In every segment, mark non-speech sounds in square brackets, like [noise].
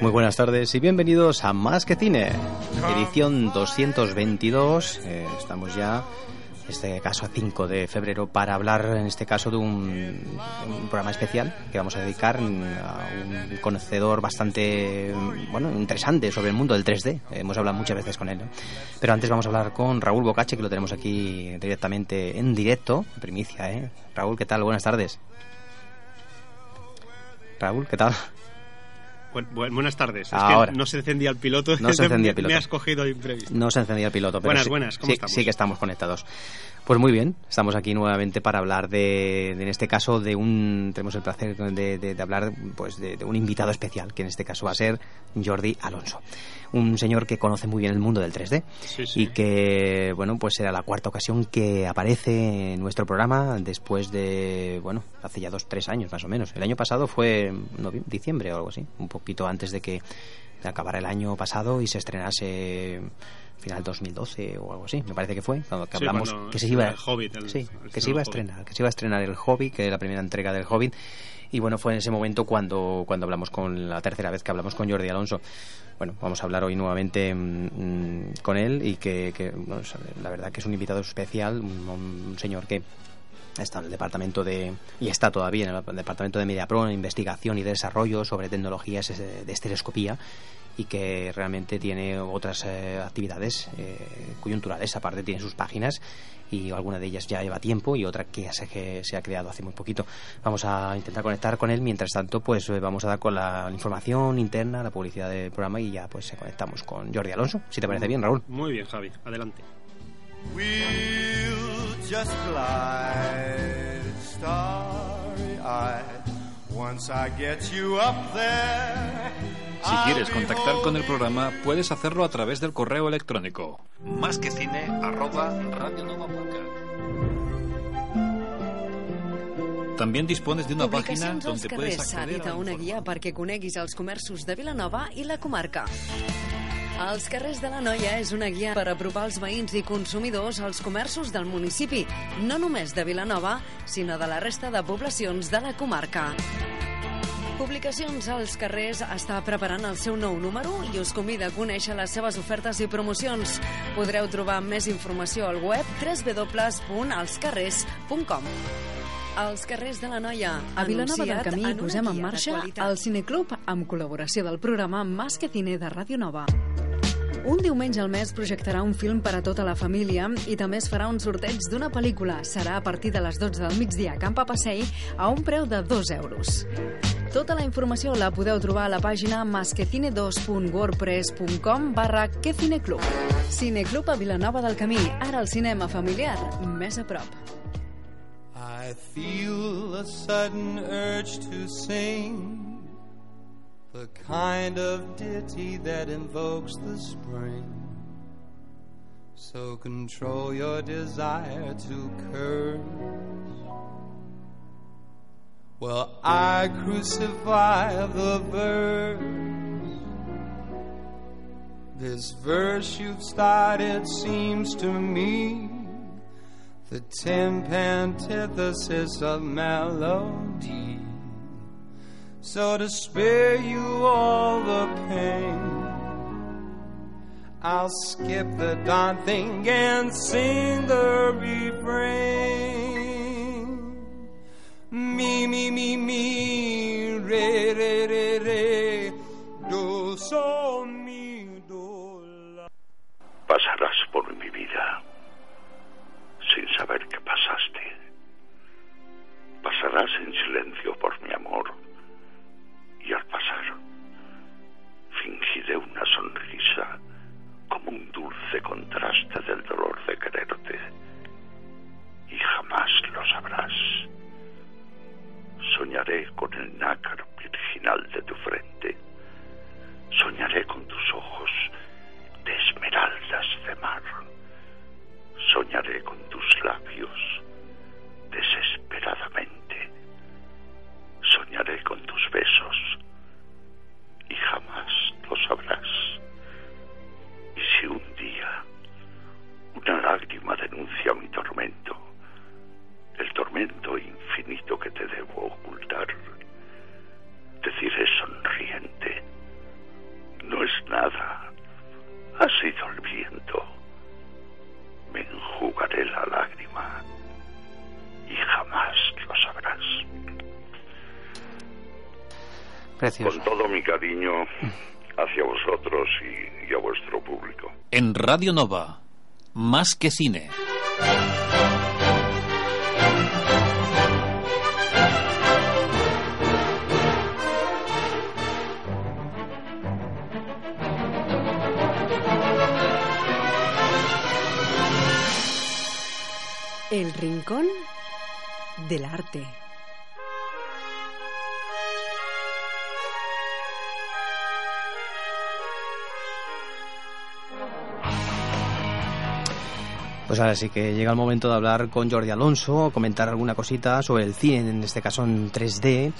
Muy buenas tardes y bienvenidos a Más que Cine, edición 222. Eh, estamos ya, en este caso, a 5 de febrero, para hablar, en este caso, de un, un programa especial que vamos a dedicar a un conocedor bastante, bueno, interesante sobre el mundo del 3D. Hemos hablado muchas veces con él. ¿no? Pero antes vamos a hablar con Raúl Bocache, que lo tenemos aquí directamente en directo, primicia. ¿eh? Raúl, ¿qué tal? Buenas tardes. Raúl, ¿qué tal? Bu- bu- buenas tardes. Es Ahora. que no se encendía el piloto. No se encendía el [laughs] piloto. Me has cogido imprevisto. No se encendía el piloto, pero Buenas, sí, buenas, ¿cómo sí- estamos? sí que estamos conectados. Pues muy bien, estamos aquí nuevamente para hablar de, de, en este caso, de un, tenemos el placer de, de- de hablar, pues, de un invitado especial, que en este caso va a ser Jordi Alonso, un señor que conoce muy bien el mundo del 3D Sí, sí. y que, bueno, pues será la cuarta ocasión que aparece en nuestro programa después de, bueno, hace ya dos, tres años más o menos. El año pasado fue diciembre o algo así, un poquito antes de que acabara el año pasado y se estrenase final 2012 o algo así, me parece que fue, cuando que Sí, hablamos cuando que se iba el Hobbit, el- sí, el que se iba a estrenar, que se iba a estrenar el Hobbit, que es la primera entrega del Hobbit. Y bueno, fue en ese momento cuando, cuando hablamos con la tercera vez que hablamos con Jordi Alonso. Bueno, vamos a hablar hoy nuevamente mm, con él y que, que, bueno, la verdad que es un invitado especial, un, señor que está en el departamento de y está todavía en el departamento de MediaPro en investigación y desarrollo sobre tecnologías de estereoscopía y que realmente tiene otras eh, actividades eh, coyunturales aparte tiene sus páginas y alguna de ellas ya lleva tiempo y otra que se, que se ha creado hace muy poquito vamos a intentar conectar con él mientras tanto pues eh, vamos a dar con la información interna la publicidad del programa y ya pues eh, conectamos con Jordi Alonso si te parece bien Raúl Muy bien, Javi. Adelante. We'll just glide starry-eyed. Once I get you up there. Si quieres contactar con el programa, puedes hacerlo a través del correo electrónico. Más que cine, arroba. También dispones de una página Publicacions als donde puedes carrers s'ha acceder dit a una guia perquè coneguis els comerços de Vilanova i la comarca. Els carrers de la Noia és una guia per apropar els veïns i consumidors als comerços del municipi, no només de Vilanova, sinó de la resta de poblacions de la comarca. Publicacions als carrers està preparant el seu nou número i us convida a conèixer les seves ofertes i promocions. Podreu trobar més informació al web www.alscarrers.com. Els carrers de la Noia. A Vilanova del Camí posem en marxa el Cineclub amb col·laboració del programa Más que Cine de Ràdio Nova. Un diumenge al mes projectarà un film per a tota la família i també es farà un sorteig d'una pel·lícula. Serà a partir de les 12 del migdia a Camp Passeig a un preu de 2 euros. Tota la informació la podeu trobar a la pàgina masquecine2.wordpress.com barra quecineclub. Cineclub a Vilanova del Camí. Ara el cinema familiar, més a prop. I feel a sudden urge to sing the kind of ditty that invokes the spring. So control your desire to curse. Well, I crucify the verse. This verse you've started seems to me the temp antithesis of melody. So to spare you all the pain, I'll skip the darn thing and sing the refrain. Me, me, me, me, re, re, re, re, do, mi, do, la. Pasarás por mi vida sin saber que pasaste. Pasarás en silencio por fingiré una sonrisa como un dulce contraste del dolor de quererte y jamás lo sabrás. Soñaré con el nácar virginal de tu frente. Soñaré con tus ojos de esmeraldas de mar. Soñaré con tus labios desesperadamente. Soñaré con tus besos y jamás lo sabrás. Y si un día una lágrima denuncia mi tormento, el tormento infinito que te debo ocultar, deciré sonriente, no es nada, ha sido el viento. Con todo mi cariño hacia vosotros y, y a vuestro público. En Radio Nova, más que cine. El rincón del arte. Pues ahora sí que llega el momento de hablar con Jordi Alonso, comentar alguna cosita sobre el cine, en este caso en 3D,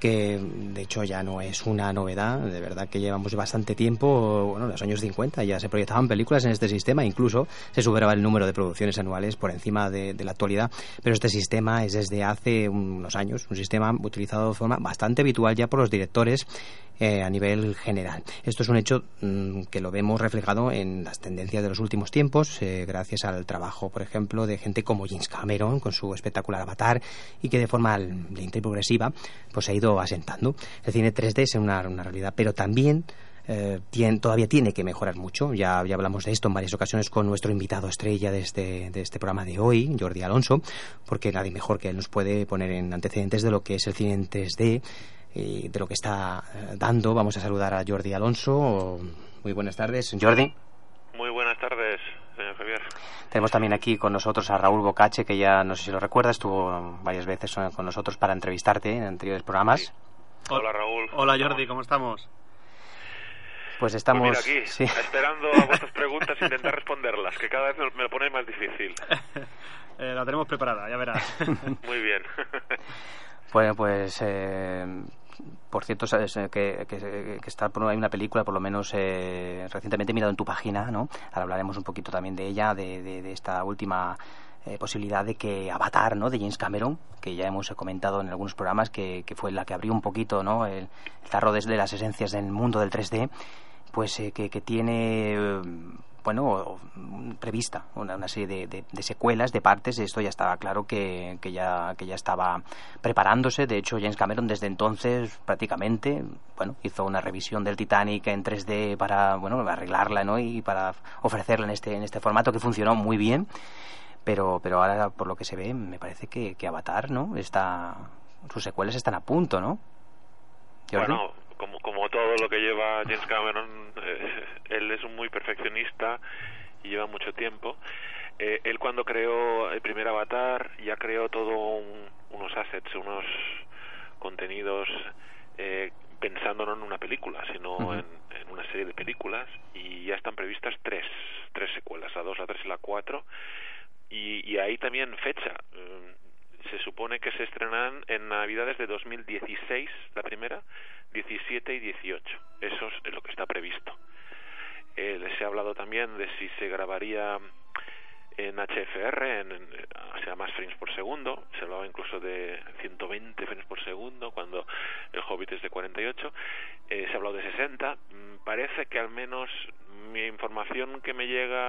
que de hecho ya no es una novedad, de verdad que llevamos bastante tiempo, bueno, en los años 50 ya se proyectaban películas en este sistema, incluso se superaba el número de producciones anuales por encima de, la actualidad, pero este sistema es desde hace unos años un sistema utilizado de forma bastante habitual ya por los directores eh, a nivel general. Esto es un hecho mm, que lo vemos reflejado en las tendencias de los últimos tiempos, eh, gracias al trabajo, por ejemplo, de gente como James Cameron con su espectacular Avatar y que de forma lenta y progresiva pues ha ido asentando. El cine 3D es una, realidad, pero también eh, tien- todavía tiene que mejorar mucho. Ya, ya hablamos de esto en varias ocasiones con nuestro invitado estrella de este, de este programa de hoy, Jordi Alonso, porque nadie mejor que él nos puede poner en antecedentes de lo que es el cine en 3D y de lo que está eh, dando. Vamos a saludar a Jordi Alonso. Muy buenas tardes, Jordi. Muy buenas tardes, señor Javier. Tenemos también aquí con nosotros a Raúl Bocache, que ya no sé si lo recuerda, estuvo varias veces con nosotros para entrevistarte en anteriores programas. Hola, Raúl. Hola Jordi, ¿cómo estamos? Pues estamos. Pues mira aquí, sí. esperando a vuestras preguntas e [laughs] intentar responderlas, que cada vez me, me lo ponéis más difícil. [laughs] Eh, la tenemos preparada, ya verás. Muy bien. [laughs] Bueno, pues eh, por cierto, eh, que, que, está por, hay una película, por lo menos eh, recientemente he mirado en tu página, ¿no? Ahora hablaremos un poquito también de ella, de, de, esta última eh, posibilidad de que Avatar, ¿no? De James Cameron, que ya hemos comentado en algunos programas, que, que fue la que abrió un poquito, ¿no? El, el tarro desde las esencias del mundo del 3D pues eh, que, que tiene eh, bueno, mm, prevista una, una serie de, de- de secuelas, de partes. Esto ya estaba claro que, que ya, que ya estaba preparándose. De hecho, James Cameron desde entonces prácticamente, bueno, hizo una revisión del Titanic en 3D para, bueno, arreglarla, ¿no? Y para ofrecerla en este, en este formato que funcionó muy bien. Pero, pero ahora, por lo que se ve, me parece que, que Avatar, ¿no? Está, sus secuelas están a punto, ¿no? Jordi? Como, como todo lo que lleva James Cameron, eh, él es un muy perfeccionista y lleva mucho tiempo. Eh, él cuando creó el primer Avatar ya creó todo un- unos assets, unos contenidos eh, pensando no en una película, sino en una serie de películas y ya están previstas tres, tres secuelas, la dos, la tres y la cuatro y, y ahí también fecha. eh, se supone que se estrenan en Navidades de 2016, la primera, 17 y 18. Eso es lo que está previsto. Eh, les he hablado también de si se grabaría en HFR, en, en- o sea, más frames por segundo. Se hablaba incluso de 120 frames por segundo cuando el Hobbit es de 48. Eh, se ha hablado de 60. Mm, Parece que al menos mi información que me llega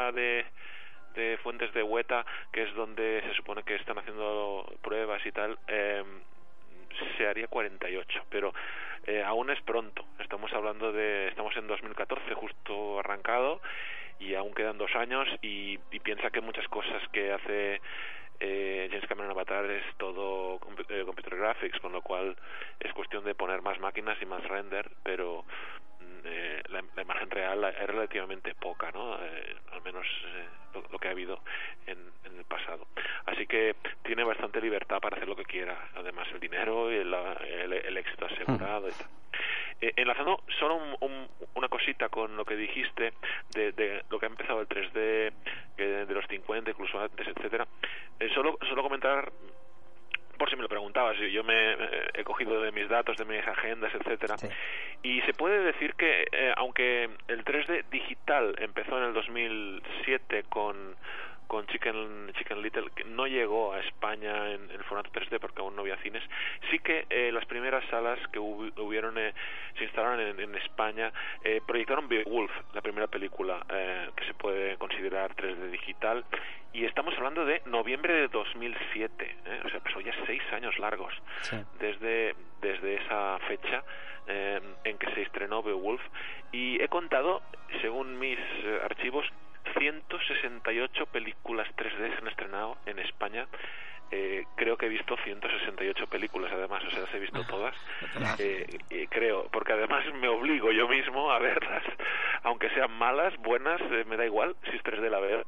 Creo, porque además me obligo yo mismo a verlas, [laughs] aunque sean malas, buenas, eh, me da igual si es 3D la veo.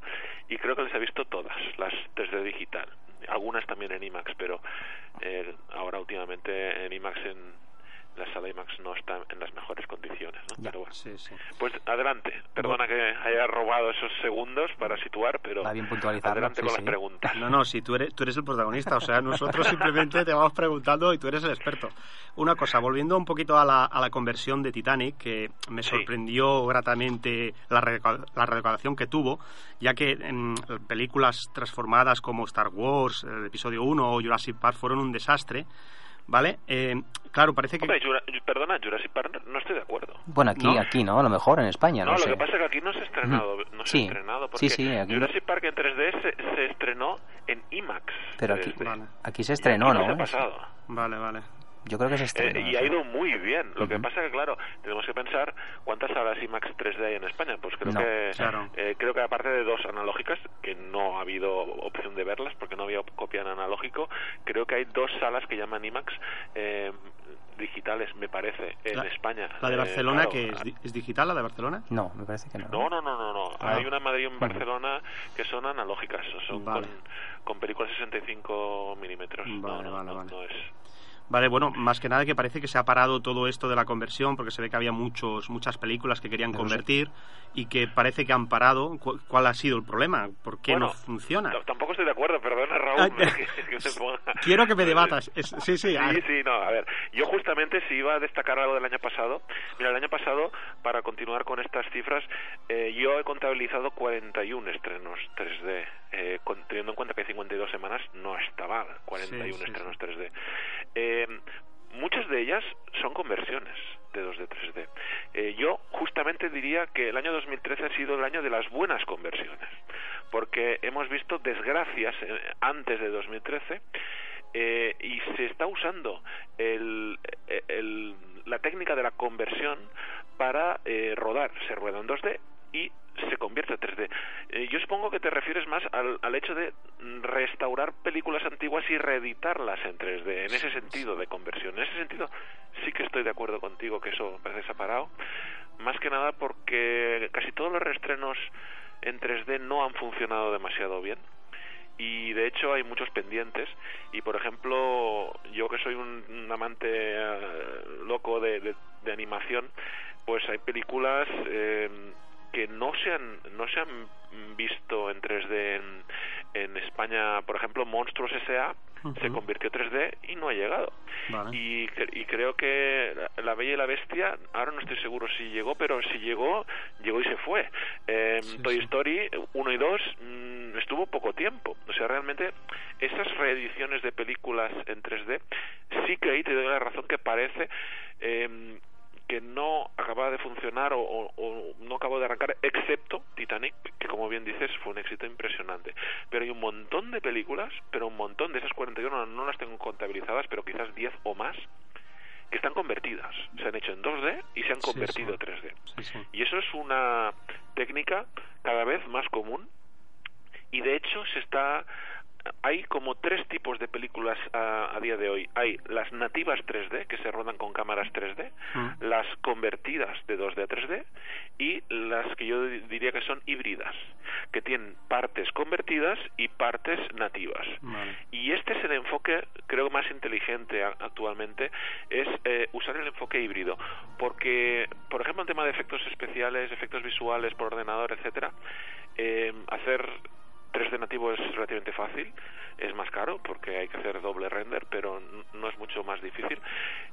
Y creo que las he visto todas, las 3D digital. Algunas también en IMAX, pero eh, ahora últimamente en IMAX en la sala IMAX no está en las mejores condiciones, ¿no? Ya. Pero bueno. Sí, sí. Pues adelante, perdona que haya robado esos segundos para situar, pero bien adelante sí, con sí. las preguntas. No, no, si tú eres, tú eres el protagonista, o sea, nosotros simplemente te vamos preguntando y tú eres el experto. Una cosa, volviendo un poquito a la, a la conversión de Titanic, que me Sí. sorprendió gratamente la, reca- la recaudación que tuvo, ya que en películas transformadas como Star Wars, el episodio 1 o Jurassic Park fueron un desastre, ¿vale? Eh, claro, parece que... Hombre, Jura- perdona, Jurassic Park no estoy de acuerdo. Bueno, aquí, ¿No? aquí, ¿no? A lo mejor en España, No, no, lo sé. que pasa es que aquí no se ha estrenado, Ujú. no se Sí. ha estrenado Sí, porque sí, aquí no- Jurassic Park en 3D se, se estrenó en IMAX. Pero aquí, 3D. Vale. aquí se Y estrenó, aquí ¿no? se ha pasado. Vale, vale. Yo creo que se Eh, estrenó. y ha sí. ido muy bien. Lo que pasa que, claro, tenemos que pensar cuántas salas IMAX 3D hay en España. Pues creo No, que claro. eh, creo que aparte de dos analógicas, que no ha habido opción de verlas porque no había copia en analógico, creo que hay dos salas que llaman IMAX eh, digitales, me parece, en La- España. La de Eh, Barcelona, claro, que es, di- es digital, la de Barcelona. No, me parece que no. no, no, no, no, no. Ah. Hay una en Madrid y en Barcelona que son analógicas, son Vale. con, con películas 65 milímetros. no, Vale, no, vale, no, vale. no es. Vale, bueno, más que nada que parece que se ha parado todo esto de la conversión porque se ve que había muchos muchas películas que querían convertir y que parece que han parado. ¿Cu- ¿Cuál ha sido el problema? ¿Por qué Bueno, no funciona? Tampoco estoy de acuerdo, perdona Raúl. [laughs] Que- que [laughs] ponga- Quiero que me debatas. Es- sí, sí. Sí, sí, no, a ver, yo justamente si iba a destacar algo del año pasado, mira, el año pasado, para continuar con estas cifras, eh, yo he contabilizado 41 estrenos 3D, eh, teniendo en cuenta que hay 52 semanas, no está mal, 41 Sí, sí, estrenos 3D. Eh, muchas de ellas son conversiones de 2D 3D. Eh, yo justamente diría que el año 2013 ha sido el año de las buenas conversiones, porque hemos visto desgracias eh, antes de 2013 eh, y se está usando el, la técnica de la conversión para eh, rodar. Se rueda en 2D y se convierte en 3D. Eh, yo supongo que te refieres más al, al, hecho de restaurar películas antiguas y reeditarlas en 3D, en ese sentido de conversión. En ese sentido sí que estoy de acuerdo contigo que eso parece separado, más que nada porque casi todos los reestrenos en 3D no han funcionado demasiado bien y de hecho hay muchos pendientes y por ejemplo yo que soy un, amante eh, loco de, de, animación pues hay películas eh, que no se han no se han visto en 3D en, en España por ejemplo Monstruos S.A se convirtió 3D y no ha llegado. Y, y, creo que la, Bella y la Bestia, ahora no estoy seguro si llegó, pero si llegó, llegó y se fue. Eh, Toy Story 1 y 2 mm, estuvo poco tiempo. O sea, realmente esas reediciones de películas en 3D, sí que ahí te doy la razón que parece... Eh, que no acababa de funcionar o, no acabó de arrancar, excepto Titanic, que como bien dices fue un éxito impresionante. Pero hay un montón de películas, pero un montón de esas 41 no las tengo contabilizadas, pero quizás 10 o más, que están convertidas. Se han hecho en 2D y se han convertido en 3D. y eso es una técnica cada vez más común y de hecho se está hay como tres tipos de películas a, día de hoy. Hay las nativas 3D, que se rodan con cámaras 3D, mm. las convertidas de 2D a 3D y las que yo diría que son híbridas, que tienen partes convertidas y partes nativas. Y este es el enfoque, creo, más inteligente actualmente, es eh, usar el enfoque híbrido. Porque, por ejemplo, en tema de efectos especiales, efectos visuales por ordenador, etcétera, eh, hacer 3D nativo es relativamente fácil, es más caro porque hay que hacer doble render, pero no es mucho más difícil.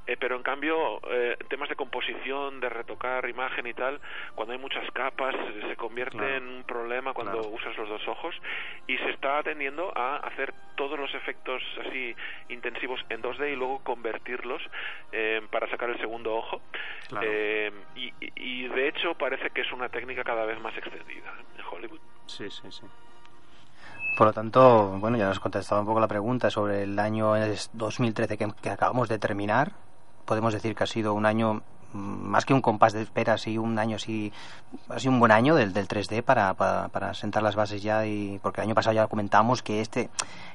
Eh, pero en cambio, eh, temas de composición, de retocar imagen y tal, cuando hay muchas capas, se convierte en un problema cuando usas los dos ojos y se está tendiendo a hacer todos los efectos así intensivos en 2D y luego convertirlos eh, para sacar el segundo ojo. y, y de hecho parece que es una técnica cada vez más extendida en Hollywood. Sí, sí, sí. Por lo tanto, bueno, ya nos has contestado un poco la pregunta sobre el año 2013 que, que acabamos de terminar. Podemos decir que ha sido un año más que un compás de espera, sí un año sí, ha sido un buen año del, del 3D para, para, sentar las bases ya y porque el año pasado ya comentamos que este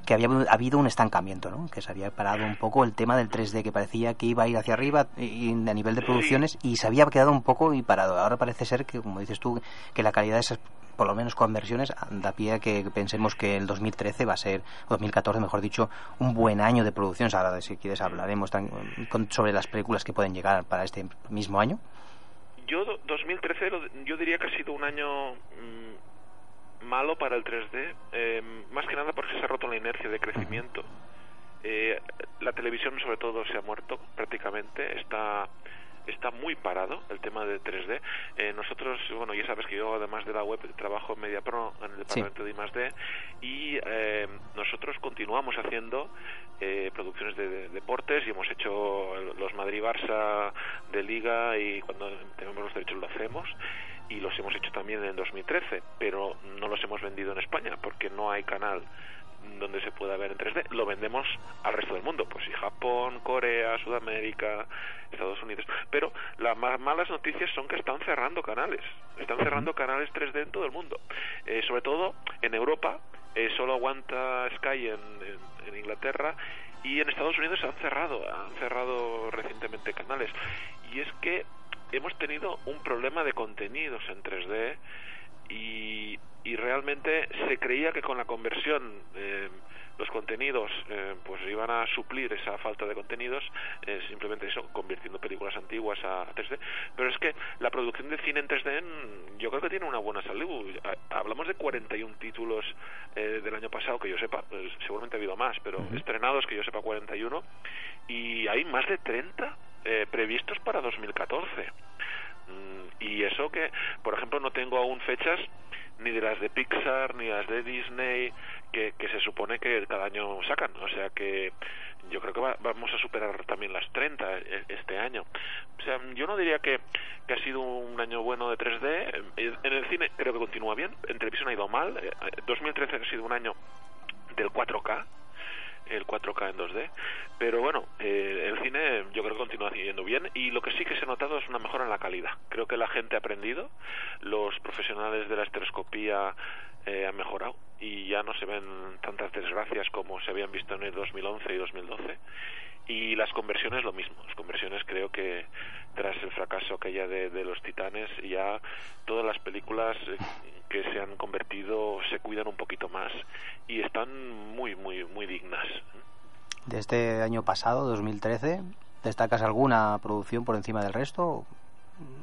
que había habido un estancamiento, ¿no? que se había parado un poco el tema del 3D que parecía que iba a ir hacia arriba y, a nivel de producciones y se había quedado un poco y parado. Ahora parece ser que, como dices tú, que la calidad de esas por lo menos conversiones da pie a que pensemos que el 2013 va a ser, o 2014 mejor dicho, un buen año de producción. Ahora, si quieres, hablaremos sobre las películas que pueden llegar para este mismo año? Yo 2013 yo diría que ha sido un año mm, malo para el 3D, eh, más que nada porque se ha roto la inercia de crecimiento. Eh, la televisión sobre todo se ha muerto prácticamente, está está muy parado el tema de 3D. Eh, nosotros, bueno, ya sabes que yo además de la web trabajo en MediaPro en el departamento de I+D y eh, nosotros continuamos haciendo eh, producciones de, deportes y hemos hecho los Madrid-Barça de Liga y cuando tenemos los derechos lo hacemos y los hemos hecho también en 2013, pero no los hemos vendido en España porque no hay canal donde se pueda ver en 3D, lo vendemos al resto del mundo, pues sí, Japón, Corea, Sudamérica, Estados Unidos. Pero las malas noticias son que están cerrando canales, están cerrando canales 3D en todo el mundo, eh, sobre todo en Europa, eh, solo aguanta Sky en, en, Inglaterra y en Estados Unidos se han cerrado, han cerrado recientemente canales. Y es que hemos tenido un problema de contenidos en 3D y y realmente se creía que con la conversión eh, los contenidos eh, pues iban a suplir esa falta de contenidos eh, simplemente eso convirtiendo películas antiguas a, 3D pero es que la producción de cine en 3D mm, yo creo que tiene una buena salud. Hablamos de 41 títulos del año pasado que yo sepa pues, seguramente ha habido más pero estrenados que yo sepa 41 y hay más de 30 previstos para 2014 mm, y eso que por ejemplo no tengo aún fechas ni de las de Pixar, ni las de Disney, que, se supone que cada año sacan. O sea que yo creo que vamos a superar también las 30 e, este año. O sea, yo no diría que, que ha sido un año bueno de 3D. En el cine creo que continúa bien. En televisión ha ido mal. 2013 ha sido un año del 4K el 4K en 2D. Pero bueno, eh, el cine yo creo que continúa yendo bien y lo que sí que se ha notado es una mejora en la calidad. Creo que la gente ha aprendido, los profesionales de la estereoscopía eh, han mejorado y ya no se ven tantas desgracias como se habían visto en el 2011 y 2012 y las conversiones lo mismo. Las conversiones creo que tras el fracaso aquella de, de los titanes ya todas las películas eh, que se han convertido se cuidan un poquito más y están muy muy muy dignas. De este año pasado 2013 destacas alguna producción por encima del resto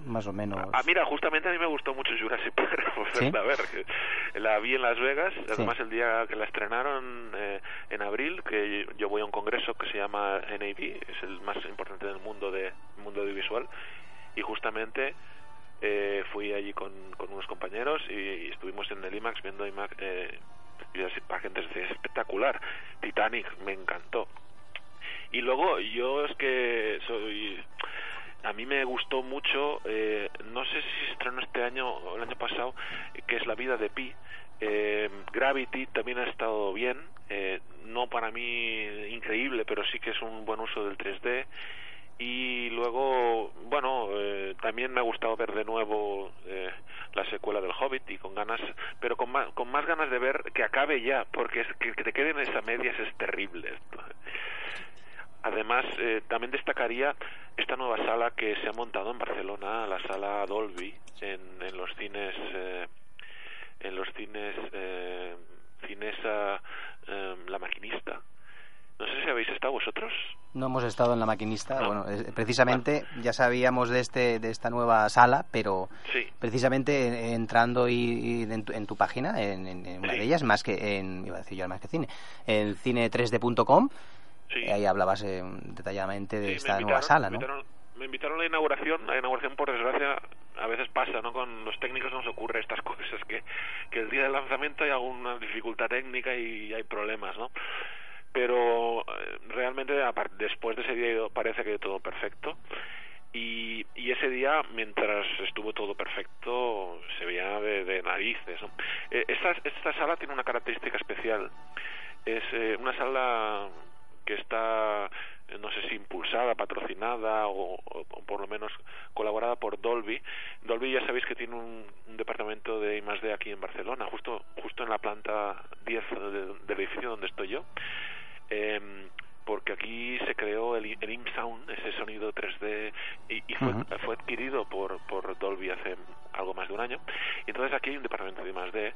más o menos. Ah, mira, justamente a mí me gustó mucho Jurassic Park. [laughs] A ver, la vi en Las Vegas, además el día que la estrenaron eh, en abril, que yo voy a un congreso que se llama NAB, es el más importante del mundo de mundo audiovisual, y justamente eh, fui allí con, con unos compañeros y, estuvimos en el IMAX viendo IMAX, eh, Jurassic Park, entonces espectacular. Titanic, me encantó. Y luego yo es que soy a mí me gustó mucho, eh, no sé si se estrenó este año o el año pasado, que es La vida de Pi. Eh, Gravity también ha estado bien, eh, no para mí increíble, pero sí que es un buen uso del 3D. Y luego, bueno, también me ha gustado ver de nuevo la secuela del Hobbit y con ganas, pero con más, con más ganas de ver que acabe ya, porque es, que, que te queden esas medias es terrible. Además, eh, también destacaría esta nueva sala que se ha montado en Barcelona, la sala Dolby, en, en los cines, eh, en los cines eh, Cinesa La Maquinista. No sé si habéis estado vosotros. No hemos estado en La Maquinista. Bueno, precisamente ya sabíamos de este de esta nueva sala, pero precisamente entrando y, en, tu, página, en, una de ellas, más que en, iba a decir yo más que cine, en cine3d.com Ahí hablabas eh, detalladamente de esta nueva sala, ¿no? Me invitaron, a la inauguración. La inauguración, por desgracia, a veces pasa, ¿no? Con los técnicos nos ocurre estas [laughs] cosas, que, que el día del lanzamiento hay alguna dificultad técnica y hay problemas, ¿no? Pero eh, realmente, después de ese día parece que todo perfecto. Y, y, ese día, mientras estuvo todo perfecto, se veía de, narices. ¿no? Eh, esta, esta sala tiene una característica especial. Es una sala que está eh, no sé si impulsada, patrocinada o, por lo menos colaborada por Dolby. Dolby ya sabéis que tiene un, departamento de I+D aquí en Barcelona, justo justo en la planta 10 del edificio donde estoy yo. Eh, porque aquí se creó el, el ImSound, ese sonido 3D, y, fue, fue, adquirido por, por Dolby hace algo más de un año. Y entonces aquí hay un departamento de I+D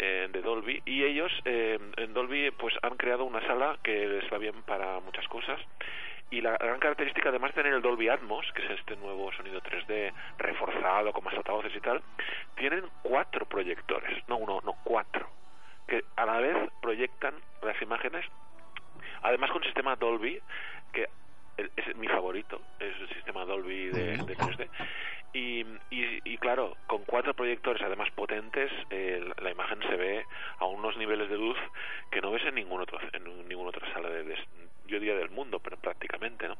eh, de Dolby y ellos eh, en Dolby pues han creado una sala que les va bien para muchas cosas. Y la gran característica además de tener el Dolby Atmos que es este nuevo sonido 3D reforzado con más altavoces y tal tienen cuatro proyectores. No uno no cuatro. Que a la vez proyectan las imágenes además con sistema Dolby que es mi favorito es el sistema Dolby de, de 3D y, y, claro, con cuatro proyectores además potentes, eh, la, imagen se ve a unos niveles de luz que no ves en ningún otro en ninguna otra sala de, yo diría del mundo, pero prácticamente, ¿no?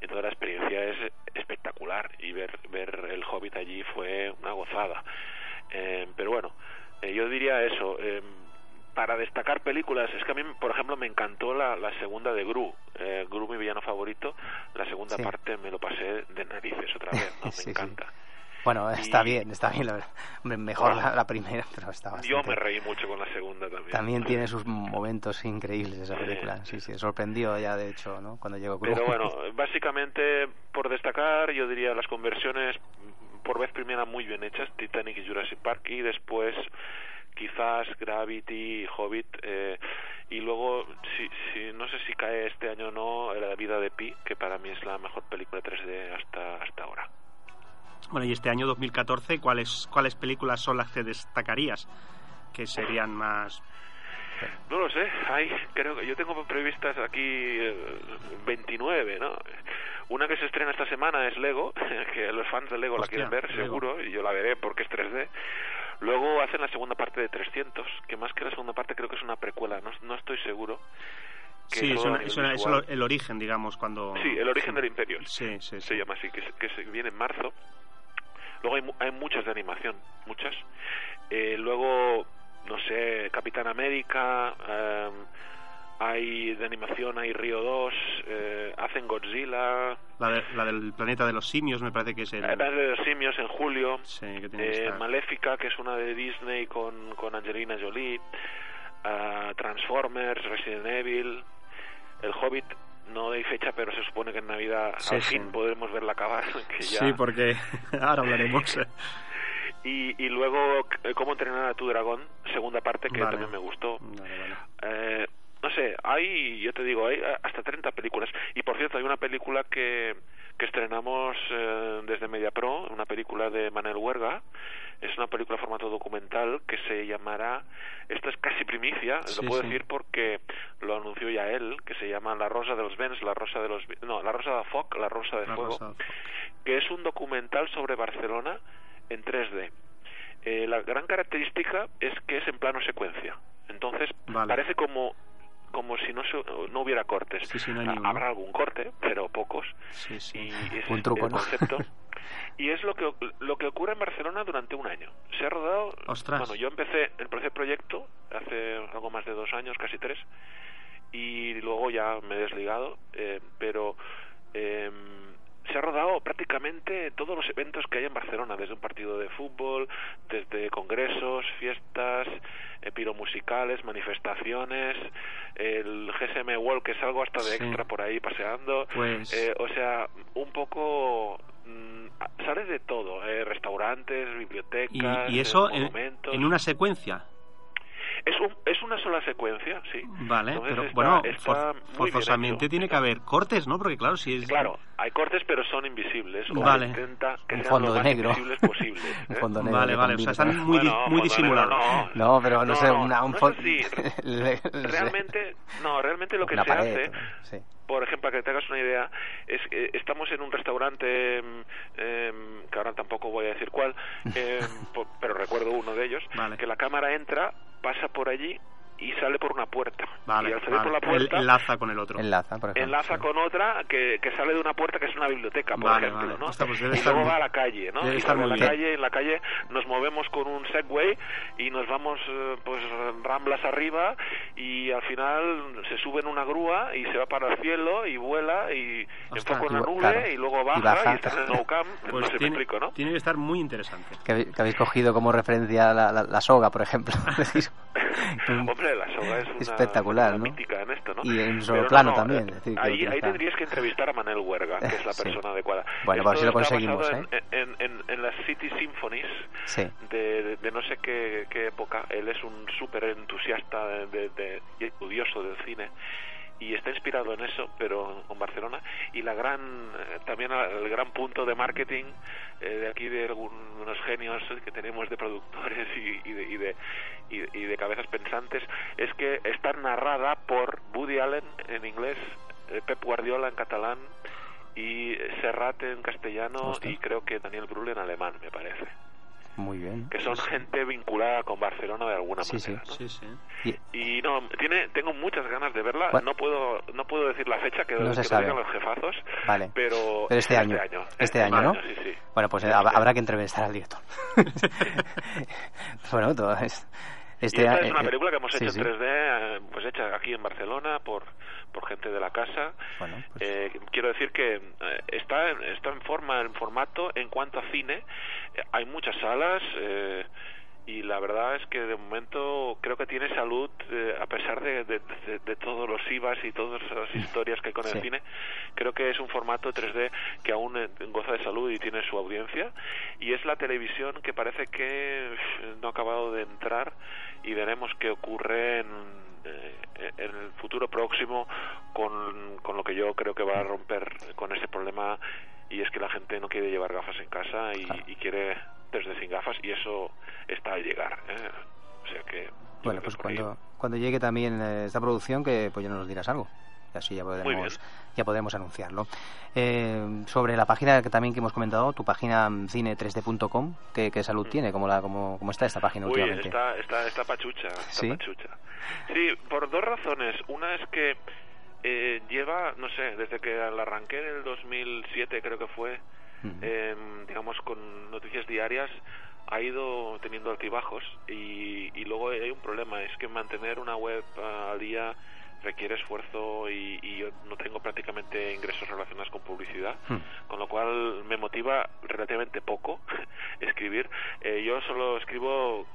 Entonces la experiencia es espectacular y ver ver el Hobbit allí fue una gozada. Eh, pero bueno, eh, yo diría eso. Eh, para destacar películas, es que a mí, por ejemplo, me encantó la, la segunda de Gru. Eh, Gru, mi villano favorito. La segunda parte me lo pasé de narices otra vez, ¿no? [laughs] me encanta. Bueno, está bien, está bien, mejor la, primera, pero está bastante... Yo me reí mucho con la segunda también. También tiene [laughs] sus momentos increíbles esa película, sí, sí, sorprendió ya de hecho, ¿no? Cuando llegó Pero bueno, [laughs] básicamente, por destacar, yo diría las conversiones por vez primera muy bien hechas, Titanic y Jurassic Park, y después quizás Gravity, Hobbit, eh, y luego, si, si, no sé si cae este año o no, La vida de Pi, que para mí es la mejor película 3D hasta, hasta ahora. Bueno, y este año 2014, ¿cuáles, ¿cuáles películas son las que destacarías? Que serían más no lo sé, hay, creo que yo tengo previstas aquí 29, eh, ¿no? Una que se estrena esta semana es Lego, [laughs] que los fans de Lego la quieren ver, seguro, y yo la veré porque es 3D. Luego hacen la segunda parte de 300, que más que la segunda parte creo que es una precuela, no, no estoy seguro. que sí, es, el origen, digamos, cuando... Sí, el origen del imperio. Sí, sí, Se llama así, que, que se viene en marzo. Luego hay, hay muchas de animación, muchas. Eh, luego, no sé, Capitán América, eh, hay de animación, hay Río 2, eh, hacen Godzilla. La, la, del planeta de los simios, me parece que es el. La de los simios en julio. Sí, que tiene eh, Maléfica, que es una de Disney con, con Angelina Jolie. Uh, Transformers, Resident Evil. El Hobbit, no hay fecha, pero se supone que en Navidad al fin podremos verla acabar. [laughs] Que ya... Sí, porque [laughs] ahora hablaremos. [laughs] y, y luego, ¿Cómo entrenar a tu dragón? Segunda parte, que también me gustó. Vale, eh, no sé, hay, yo te digo, hay hasta 30 películas. Y por cierto, hay una película que, que estrenamos eh, desde MediaPro, una película de Manuel Huerga. Es una película formato documental que se llamará, esto es casi primicia, lo puedo decir porque lo anunció ya él, que se llama La Rosa de los Vents, La Rosa de los... No, La Rosa de Foc, La Rosa de Fuego, que es un documental sobre Barcelona en 3D. Eh, la gran característica es que es en plano secuencia. Entonces, parece como como si no, no hubiera cortes. Habrá algún corte, pero pocos. y es un truco, el concepto. [laughs] y es lo que lo que ocurre en Barcelona durante un año. Se ha rodado. Bueno, yo empecé el proyecto hace algo más de dos años, casi tres, y luego ya me he desligado, eh, pero. Eh, se ha rodado prácticamente todos los eventos que hay en Barcelona, desde un partido de fútbol, desde congresos, fiestas, eh, piromusicales, manifestaciones, el GSM World que es algo hasta de extra por ahí paseando, pues... eh, o sea, un poco mm, sale de todo, eh, restaurantes, bibliotecas, y, y eso en, en una secuencia. Es, un, es una sola secuencia, sí. Vale, pero bueno, forzosamente tiene que haber cortes, ¿no? Porque claro, si es... Claro, hay cortes, pero son invisibles. O vale. intenta que un sean fondo lo más negro. invisibles posible. [laughs] Un ¿eh? fondo negro Vale, vale, o sea, están muy, Bueno, muy fondo disimulados. no. No, pero no, No, sé, una, un no fondo... [laughs] Realmente, no, realmente lo que una se pared, hace sí. Por ejemplo, para que te hagas una idea, es estamos en un restaurante, em, em, que ahora tampoco voy a decir cuál, em, [laughs] pero recuerdo uno de ellos, Vale. que la cámara entra, pasa por allí y sale por una puerta. Vale, y al salir vale. por la El- puerta, enlaza con el otro. Enlaza, por ejemplo. enlaza sí. con otra que, que sale de una puerta que es una biblioteca, por Vale, ejemplo, vale. ¿no? Ostras, pues debe y estar luego muy- va a la calle, ¿no? debe y estar sale a muy la bien. calle, en la calle nos movemos con un Segway y nos vamos eh, pues ramblas arriba y al final se sube en una grúa y se va para el cielo y vuela y Ostras, enfoca y bu- nube claro. y luego baja y, baja. está en el no cam, [laughs] Pues no me tiene, explico, ¿no? tiene que estar muy interesante. Que, habéis cogido como referencia la, la, la soga, por ejemplo. [laughs] [laughs] Es Hombre, la soga es una, espectacular, una ¿no? mítica en esto, ¿no? Y en solo no, plano no, también, eh, es decir, ahí, ahí tendrías que entrevistar a Manuel Huerga, que es la [laughs] Sí. persona adecuada. Bueno, pues Esto si lo conseguimos, ¿eh? en, en, en, en las City Symphonies Sí. de, de- de no sé qué, qué época. Él es un súper entusiasta de, de- de- y estudioso del cine y está inspirado en eso, pero con Barcelona. Y la gran, eh, también el gran punto de marketing eh, de aquí de algunos genios que tenemos de productores y, y de, y, de, y- de cabezas pensantes es que está narrada por Woody Allen en inglés, eh, Pep Guardiola en catalán y Serrat en castellano y creo que Daniel Brühl en alemán, me parece Muy bien. que son gente vinculada con Barcelona de alguna Sí, sí. manera. ¿no? Sí, sí. Y- Y no, tiene, tengo muchas ganas de verla. No puedo, no puedo decir la fecha que, No que se lo sabe. los jefazos. Vale. Pero, Pero este es año. Este año, Este año, ¿no? Sí, sí. Bueno, pues Este hab- año. habrá que entrevistar al director. [laughs] bueno, todo es... Este y esta es una eh, película que hemos hecho sí. en 3D, eh, pues hecha aquí en Barcelona por, por gente de la casa. Bueno, pues- Eh, quiero decir que eh, está, en- está en forma, en formato en cuanto a cine. Eh, hay muchas salas eh, y la verdad es que de momento creo que tiene salud eh, a pesar de, de- de- de todos los IVAs y todas las historias que hay con Sí. el cine. Creo que es un formato 3D que aún eh, goza de salud y tiene su audiencia. Y es la televisión que parece que eh, no ha acabado de entrar y veremos qué ocurre en, eh, en el futuro próximo con, con lo que yo creo que va a romper con ese problema y es que la gente no quiere llevar gafas en casa y, Claro. y quiere desde sin gafas y eso está al llegar. ¿eh? O sea que... Bueno, pues ahí- cuando, cuando llegue también eh, esta producción, que pues ya nos dirás algo. Y así ya podremos, ya podremos anunciarlo. Eh, sobre la página que también que hemos comentado, tu página mm, cine3d.com, ¿qué, qué salud tiene? ¿Cómo, la, cómo, ¿Cómo está esta página Uy, últimamente? está, está, está pachucha, está ¿Sí? pachucha. Sí, por dos razones. Una es que eh, lleva, no sé, desde que la arranqué en el 2007 creo que fue, em, digamos con noticias diarias, ha ido teniendo altibajos y, y luego hay un problema, es que mantener una web al día requiere esfuerzo y, y, yo no tengo prácticamente ingresos relacionados con publicidad, con lo cual me motiva relativamente poco [laughs] escribir. Eh, yo solo escribo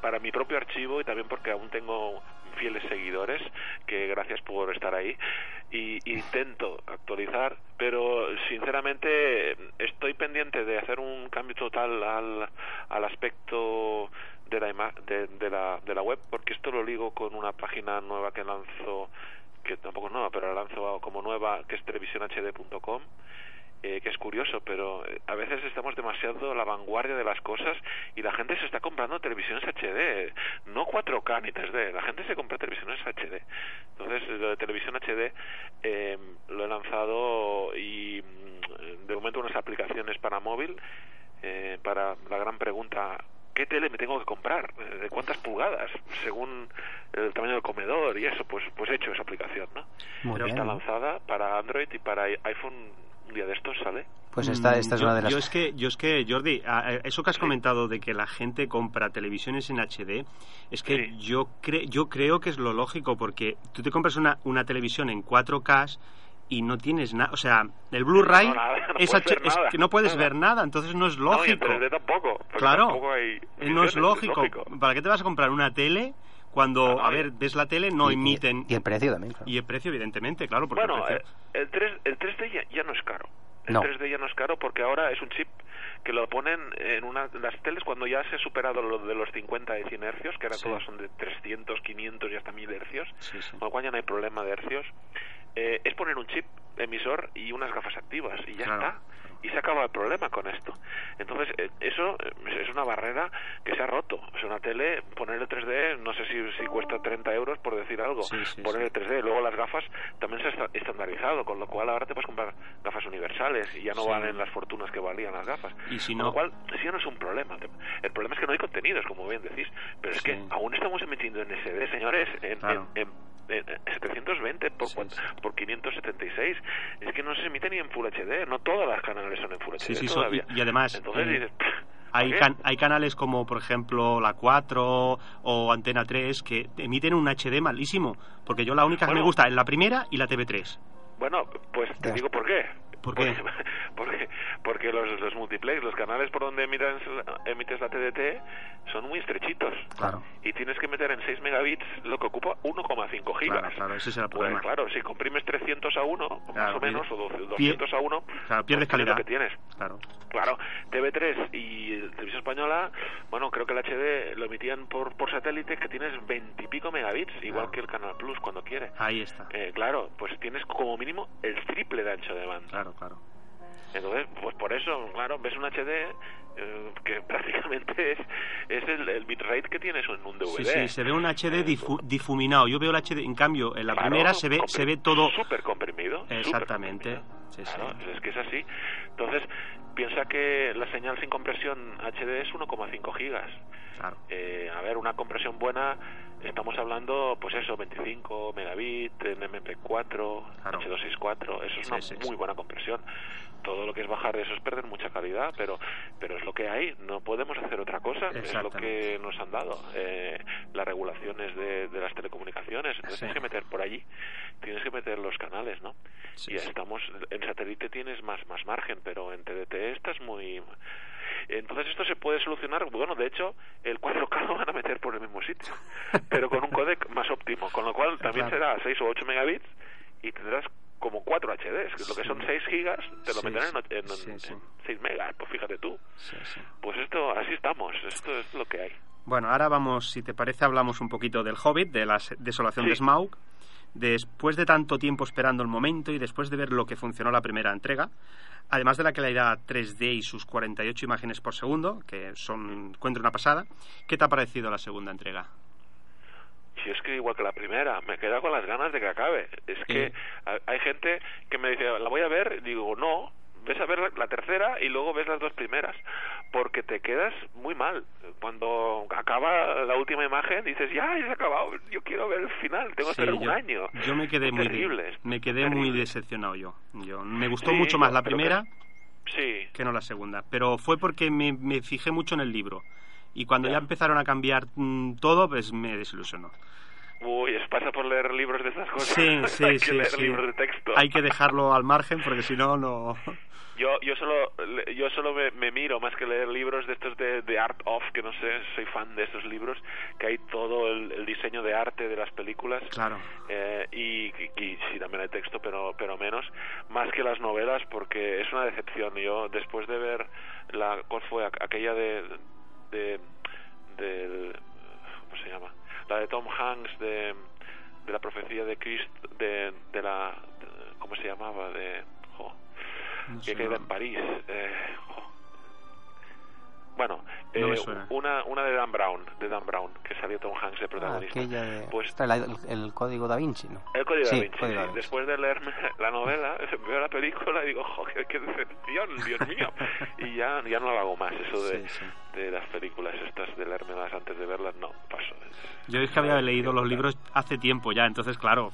para mi propio archivo y también porque aún tengo fieles seguidores que gracias por estar ahí. Y intento actualizar pero sinceramente estoy pendiente de hacer un cambio total al, al aspecto de la, de, de, la, de la web porque esto lo ligo con una página nueva que lanzo que tampoco es nueva pero la lanzo como nueva que es televisionhd.com eh, que es curioso, pero eh, a veces estamos demasiado a la vanguardia de las cosas y la gente se está comprando televisiones HD, no 4K ni 3D, la gente se compra televisiones HD. Entonces, lo de televisión HD eh, lo he lanzado y mm, de momento unas aplicaciones para móvil, eh, para la gran pregunta, ¿qué tele me tengo que comprar? ¿De cuántas pulgadas? Según el tamaño del comedor y eso, pues pues he hecho esa aplicación, ¿no? Pero está lanzada para Android y para iPhone un día de estos sale. Pues esta, esta es yo, una de las... Yo es que, yo es que Jordi, eso que has comentado de que la gente compra televisiones en HD, es que Sí. yo, cre yo creo que es lo lógico, porque tú te compras una, una televisión en 4K y no tienes nada, o sea, el Blu-ray No, es, es que no puedes nada. ver nada, entonces no es No, y en lógico. 3D tampoco. Claro, tampoco hay no es lógico. ¿Para qué te vas a comprar una tele cuando, a ver, ves la tele, no y- emiten... Y el precio también, claro. Y el precio, evidentemente, claro, porque Bueno, el eh, precio... el, 3, el 3D ya, ya no es caro. El No. 3D ya no es caro porque ahora es un chip que lo ponen en una las teles cuando ya se ha superado lo de los 50 y 100 hercios, que ahora Sí. todas son de 300, 500 y hasta 1000 hercios, Sí, sí. con lo cual ya no hay problema de hercios. Eh, es poner un chip emisor y unas gafas activas y ya Claro. está. Y se acaba el problema con esto. Entonces, eh, eso eh, es una barrera que se ha roto. Es una tele, poner el 3D, no sé si, si cuesta 30 euros por decir algo. Sí, sí, poner sí. el 3D. Luego las gafas también se ha estandarizado, con lo cual ahora te puedes comprar gafas universales y ya no Sí. valen las fortunas que valían las gafas. Y si Con no- lo cual, ya no es un problema. El problema es que no hay contenidos, como bien decís. Pero es que aún estamos emitiendo en SD, señores, en, Claro. en- en- en 720 por, sí. por 576. Es que no se emite ni en Full HD. No todas las canales son en Full Sí, sí, son- todavía. y- y además, Entonces eh, dices, Hay, can- hay canales como, por ejemplo, la 4 o Antena 3 que emiten un HD malísimo. Porque yo la única que me Bueno. gusta es la primera y la TV3. Bueno, pues te Ya. digo por qué. ¿Por qué? Porque, [laughs] porque, porque los, los multiplex, los canales por donde emites, emites la TDT son muy estrechitos. Claro. Y tienes que meter en 6 megabits lo que ocupa 1,5 gigas. Claro, claro, ese es el Pues problema. claro, si comprimes 300 a 1, más Claro, o menos, o 200 pie- 200 a 1, Claro, pierdes pues tienes lo calidad. que tienes. Claro. Claro, TV3 y Televisión Española, bueno, creo que el HD lo emitían por, por satélite que tienes 20 y pico megabits, igual que el Canal Plus cuando quiere. Ahí está. Eh, claro, pues tienes como mínimo el triple de ancho de banda. Claro, claro. Entonces, pues por eso, claro, ves un HD eh, que [laughs] prácticamente es, es el, el bitrate que tienes en un DVD. Sí, sí, se ve un HD difu- difuminado. Yo veo el HD, en cambio, en la Claro, primera se ve, se ve todo... súper comprimido. Exactamente. comprimido. Sí, sí. Claro, es que es así. Entonces, piensa que la señal sin compresión HD es 1,5 gigas. Claro. Eh, a ver, una compresión buena, estamos hablando, pues eso, 25 megabit en MP4, Claro. H264, eso es una sí, muy sí. buena compresión. Todo lo que es bajar de eso es perder mucha calidad, pero pero es lo que hay, no podemos hacer otra cosa, es lo que nos han dado eh, las regulaciones de, de las telecomunicaciones, tienes que meter por allí, tienes que meter los canales, ¿no? Y estamos, en satélite tienes más, más margen, pero en TDT estás muy... Entonces esto se puede solucionar, bueno, de hecho, el 4K lo van a meter por el mismo sitio, pero con un codec más óptimo, con lo cual también Claro. será 6 o 8 megabits y tendrás como 4 HDs, que lo que Sí. son 6 gigas, te lo Sí, meterán sí. en, en, Sí, sí. 6 megas, pues fíjate tú. Sí, sí. Pues esto, así estamos, esto es lo que hay. Bueno, ahora vamos, si te parece, hablamos un poquito del Hobbit, de la desolación Sí. de Smaug. Después de tanto tiempo esperando el momento y después de ver lo que funcionó la primera entrega, además de la claridad 3D y sus 48 imágenes por segundo, que son encuentro una pasada, ¿qué te ha parecido la segunda entrega? Si es que igual que la primera, me he quedado con las ganas de que acabe. Es que Sí. hay gente que me dice, ¿la voy a ver? Digo, no, ves a ver la tercera y luego ves las dos primeras, porque te quedas muy mal. Cuando acaba la última imagen dices, ya, ya se ha acabado, yo quiero ver el final, tengo que Sí, esperar un yo, año. yo me quedé Es muy terrible, me quedé terrible. muy decepcionado yo. yo me gustó Sí, mucho más la que- primera Sí, que no la segunda, pero fue porque me, me fijé mucho en el libro y cuando ya, Ya. empezaron a cambiar mm, todo, pues me desilusionó. Uy, es pasa por leer libros de estas cosas. Sí, [laughs] sí, Hay que sí, leer sí. libros de texto. Hay que dejarlo al margen porque si no, no. Yo, yo solo, yo solo me, me miro más que leer libros de estos de, de Art of, que no sé, soy fan de esos libros, que hay todo el, el diseño de arte de las películas. Claro. Eh, y, y- y sí, también hay texto, pero, pero menos, más que las novelas, porque es una decepción. Yo, después de ver la, ¿cuál fue? Aqu- Aquella de, de, del, ¿cómo se llama? La de Tom Hanks, de, de la profecía de Cristo, de, de la, de- ¿cómo se llamaba? De, jo, No que queda en París. Eh, jo. Bueno, eh, una, una de Dan Brown, de Dan Brown, que salió Tom Hanks de Ah, protagonista. aquella de... Pues la- el, el código da Vinci, ¿no? el Código Sí, da Vinci, Código da sí. Vinci. Después de leerme [laughs] la novela, [laughs] veo la película y digo, joder, qué decepción, Dios mío. [laughs] y ya, ya no lo hago más, eso de, Sí, sí. de las películas estas, de leérmelas antes de verlas, no, paso. Yo es que había leído los libros hace tiempo ya, entonces claro.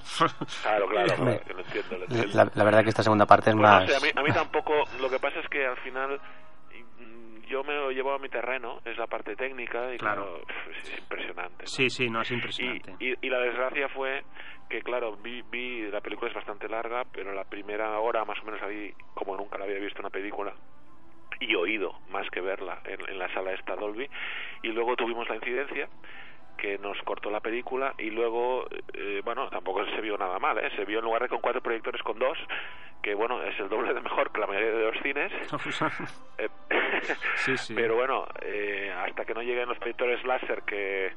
Claro, claro, claro, que lo entiendo, lo entiendo. La, la verdad que esta segunda parte es Pues no más... sé, a mí, a mí tampoco, lo que pasa es que al final yo me lo llevo a mi terreno, es la parte técnica y Claro. claro, es impresionante. ¿no? sí, sí, no, es Y, impresionante. y, y la desgracia fue que, claro, vi, vi, la película es bastante larga, pero la primera hora más o menos ahí, como nunca la había visto una película, y oído más que verla en, en la sala esta Dolby, y luego tuvimos la incidencia que nos cortó la película y luego, eh, bueno, tampoco se vio nada mal, ¿eh? se vio en lugar de con cuatro proyectores con dos, que bueno, es el doble de mejor que la mayoría de los cines. [laughs] Eh, Sí, sí. Pero bueno, eh, hasta que no lleguen los proyectores láser que,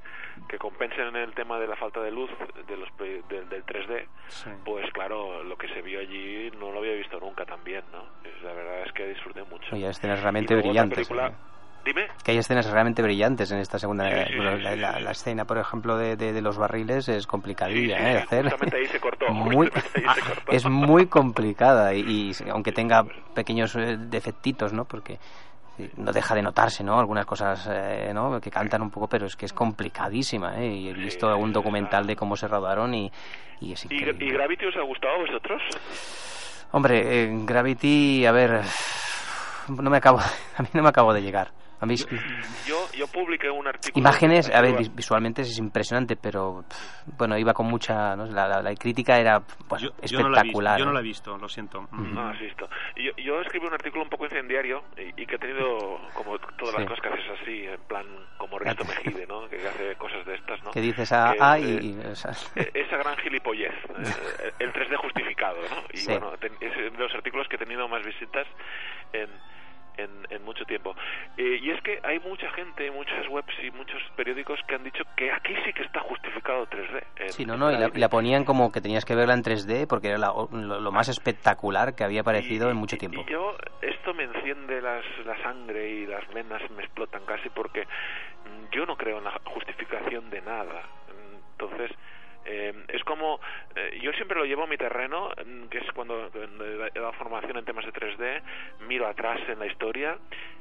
que compensen el tema de la falta de luz de los, proye- del, del 3D, Sí. pues claro, lo que se vio allí no lo había visto nunca también, ¿no? Es- La verdad es que disfruté mucho. Hay escenas Y realmente luego otra brillantes. película- ¿eh? Dime. Que hay escenas realmente brillantes en esta segunda... Sí, sí, la, sí, la- sí. la escena, por ejemplo, de, de, de los barriles es complicadilla, ¿eh? hacer. justamente ahí se cortó, Muy, justamente ahí se [laughs] cortó. es muy complicada y, y aunque tenga pequeños eh, defectitos, ¿no? Porque no deja de notarse, ¿no? Algunas cosas, eh, ¿no? Que cantan un poco, pero es que es complicadísima, ¿eh? Y he visto algún documental de cómo se rodaron y, y es ¿Y, increíble. ¿Y Gravity os ha gustado a vosotros? Hombre, eh, Gravity, a ver, no me acabo, [laughs] a mí no me acabo de llegar. Mí, Yo, yo publiqué un artículo... imágenes, a ver, visualmente es impresionante, pero pff, bueno, iba con mucha, ¿no? la, la- la crítica era pues, yo, yo no la he visto, espectacular. yo no la he visto, lo siento. No has visto. Yo, yo escribí un artículo un poco incendiario y, y que he tenido, como todas Sí. las cosas que haces así, en plan como Risto Mejide, ¿no? Que hace cosas de estas, ¿no? Que dices A, Que A y... eh, y, o sea, eh, esa gran gilipollez, [laughs] eh, el 3D justificado, ¿no? Y Sí. bueno, ten- es de los artículos que he tenido más visitas en, en, en mucho tiempo. Eh, y es que hay mucha gente, muchas webs y muchos periódicos que han dicho que aquí sí que está justificado 3D. en- Sí, no, no, y la, Gravity. y la ponían como que tenías que verla en 3D porque era la- lo, lo más espectacular que había aparecido Y- en mucho tiempo. Y yo, esto me enciende las, la sangre y las venas me explotan casi porque yo no creo en la justificación de nada. Entonces, eh, es como, eh, yo siempre lo llevo a mi terreno, mm, que es cuando, he dado formación en temas de 3D, miro atrás en la historia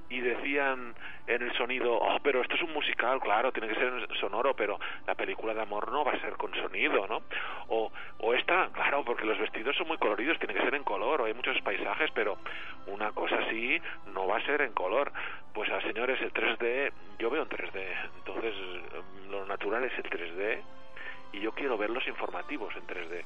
y decían en el sonido, oh, pero esto es un musical, claro, tiene que ser sonoro, pero la película de amor no va a ser con sonido, ¿no? O, o esta, claro, porque los vestidos son muy coloridos, tiene que ser en color, o hay muchos paisajes, pero una cosa así no va a ser en color. Pues a señores, el 3D, yo veo en 3D, entonces mm, lo natural es el 3D y yo quiero ver los informativos en 3D.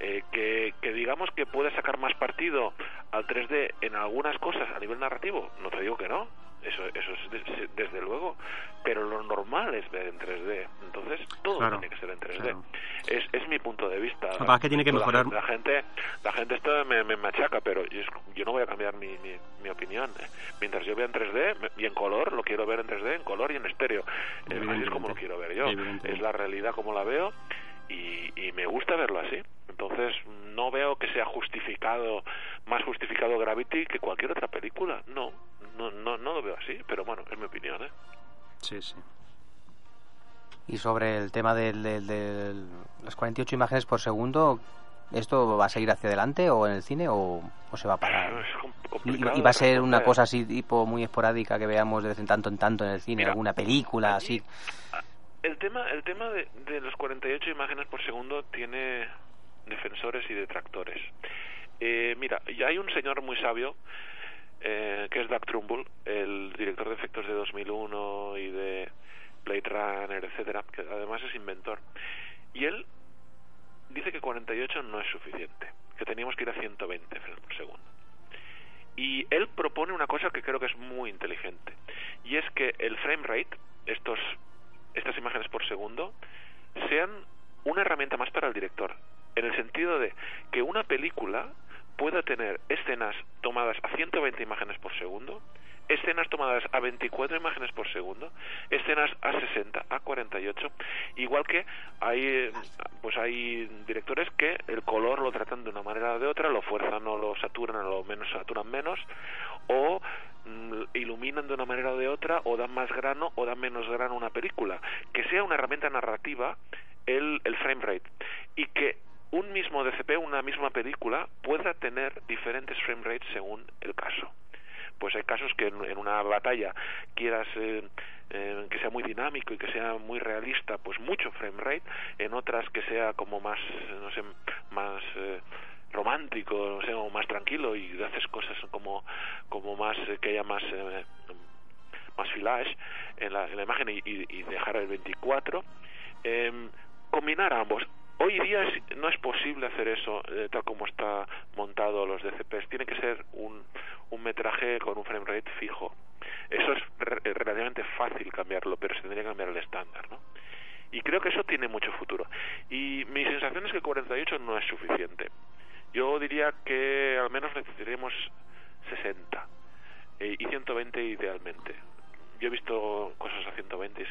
Eh, que, que digamos que puede sacar más partido al 3D en algunas cosas a nivel narrativo, no te digo que no, eso, eso es de- desde luego, pero lo normal es ver en 3D, entonces todo Claro, tiene que ser en 3D. claro. Es, es mi punto de vista. Lo que pasa es que tiene que La mejorar- La, gente, la gente esto me, me machaca, pero yo, yo no voy a cambiar mi, mi, mi opinión. Mientras yo vea en 3D me- y en color, lo quiero ver en 3D, en color y en estéreo. Así es como lo quiero ver yo. Es la realidad como la veo y, y me gusta verlo así. Entonces no veo que sea justificado, más justificado Gravity que cualquier otra película. No, no, no, no lo veo así, pero bueno, es mi opinión. ¿eh? Sí, sí. Y sobre el tema de las 48 imágenes por segundo, ¿Esto va a seguir hacia adelante o en el cine o, o se va a parar? ¿Y, va a ser una cosa así tipo muy esporádica que veamos de vez en tanto en tanto en el cine, Mira, alguna película allí- así? El tema, el tema de, de los 48 imágenes por segundo tiene defensores y detractores. Eh, mira, ya hay un señor muy sabio eh, que es Doug Trumbull, el director de efectos de 2001 y de Blade Runner, etcétera, que además es inventor.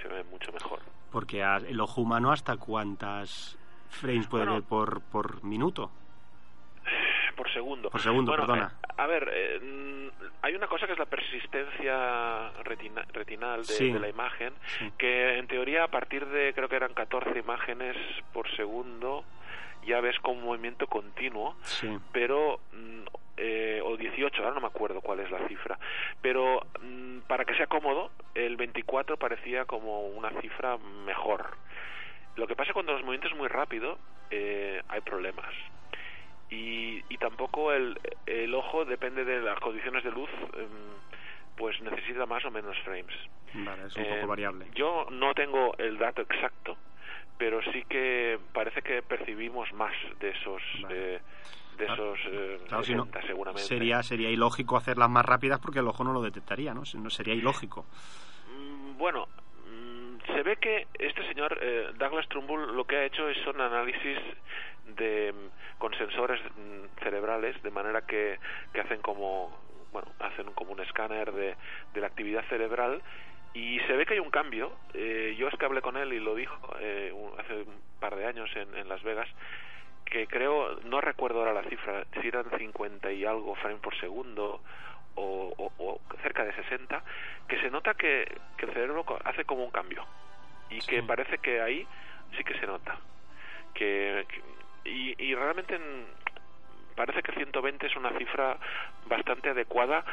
Se ve mucho mejor. Porque a- el ojo humano hasta cuántas frames puede Bueno. ver por, por minuto. Por segundo. Por segundo, Bueno, perdona. eh, a ver, eh, hay una cosa que es la persistencia retina- retinal de, Sí. de la imagen, Sí. que en teoría a partir de, creo que eran 14 imágenes por segundo, ya ves con movimiento continuo, Sí. pero mm, eh, o 18, ahora no me acuerdo cuál es la cifra, pero mm, para que sea cómodo, el 24 parecía como una cifra mejor. Lo que pasa cuando los movimientos muy rápido, eh, hay problemas. Y, y tampoco el, el ojo depende de las condiciones de luz, em, pues necesita más o menos frames. Vale, es un poco variable. Yo no tengo el dato exacto, pero sí que parece que percibimos más de esos Vale. eh, de Claro. esos eh, Claro, si no, 60 seguramente. sería, sería ilógico hacerlas más rápidas porque el ojo no lo detectaría, ¿no? No sería ilógico. Mm, Bueno, mm, se ve que este señor eh, Douglas Trumbull lo que ha hecho es son análisis de mm, con sensores cerebrales de manera que, que hacen como bueno hacen como un escáner de, de la actividad cerebral y se ve que hay un cambio. Eh, yo es que hablé con él y lo dijo eh, un- hace un par de años en, en Las Vegas que creo no recuerdo ahora la cifra si eran 50 y algo frames por segundo o, o- o cerca de 60 que se nota que, que el cerebro hace como un cambio. Y que parece que ahí sí que se nota. Que, que- y, y realmente en- parece que 120 es una cifra bastante adecuada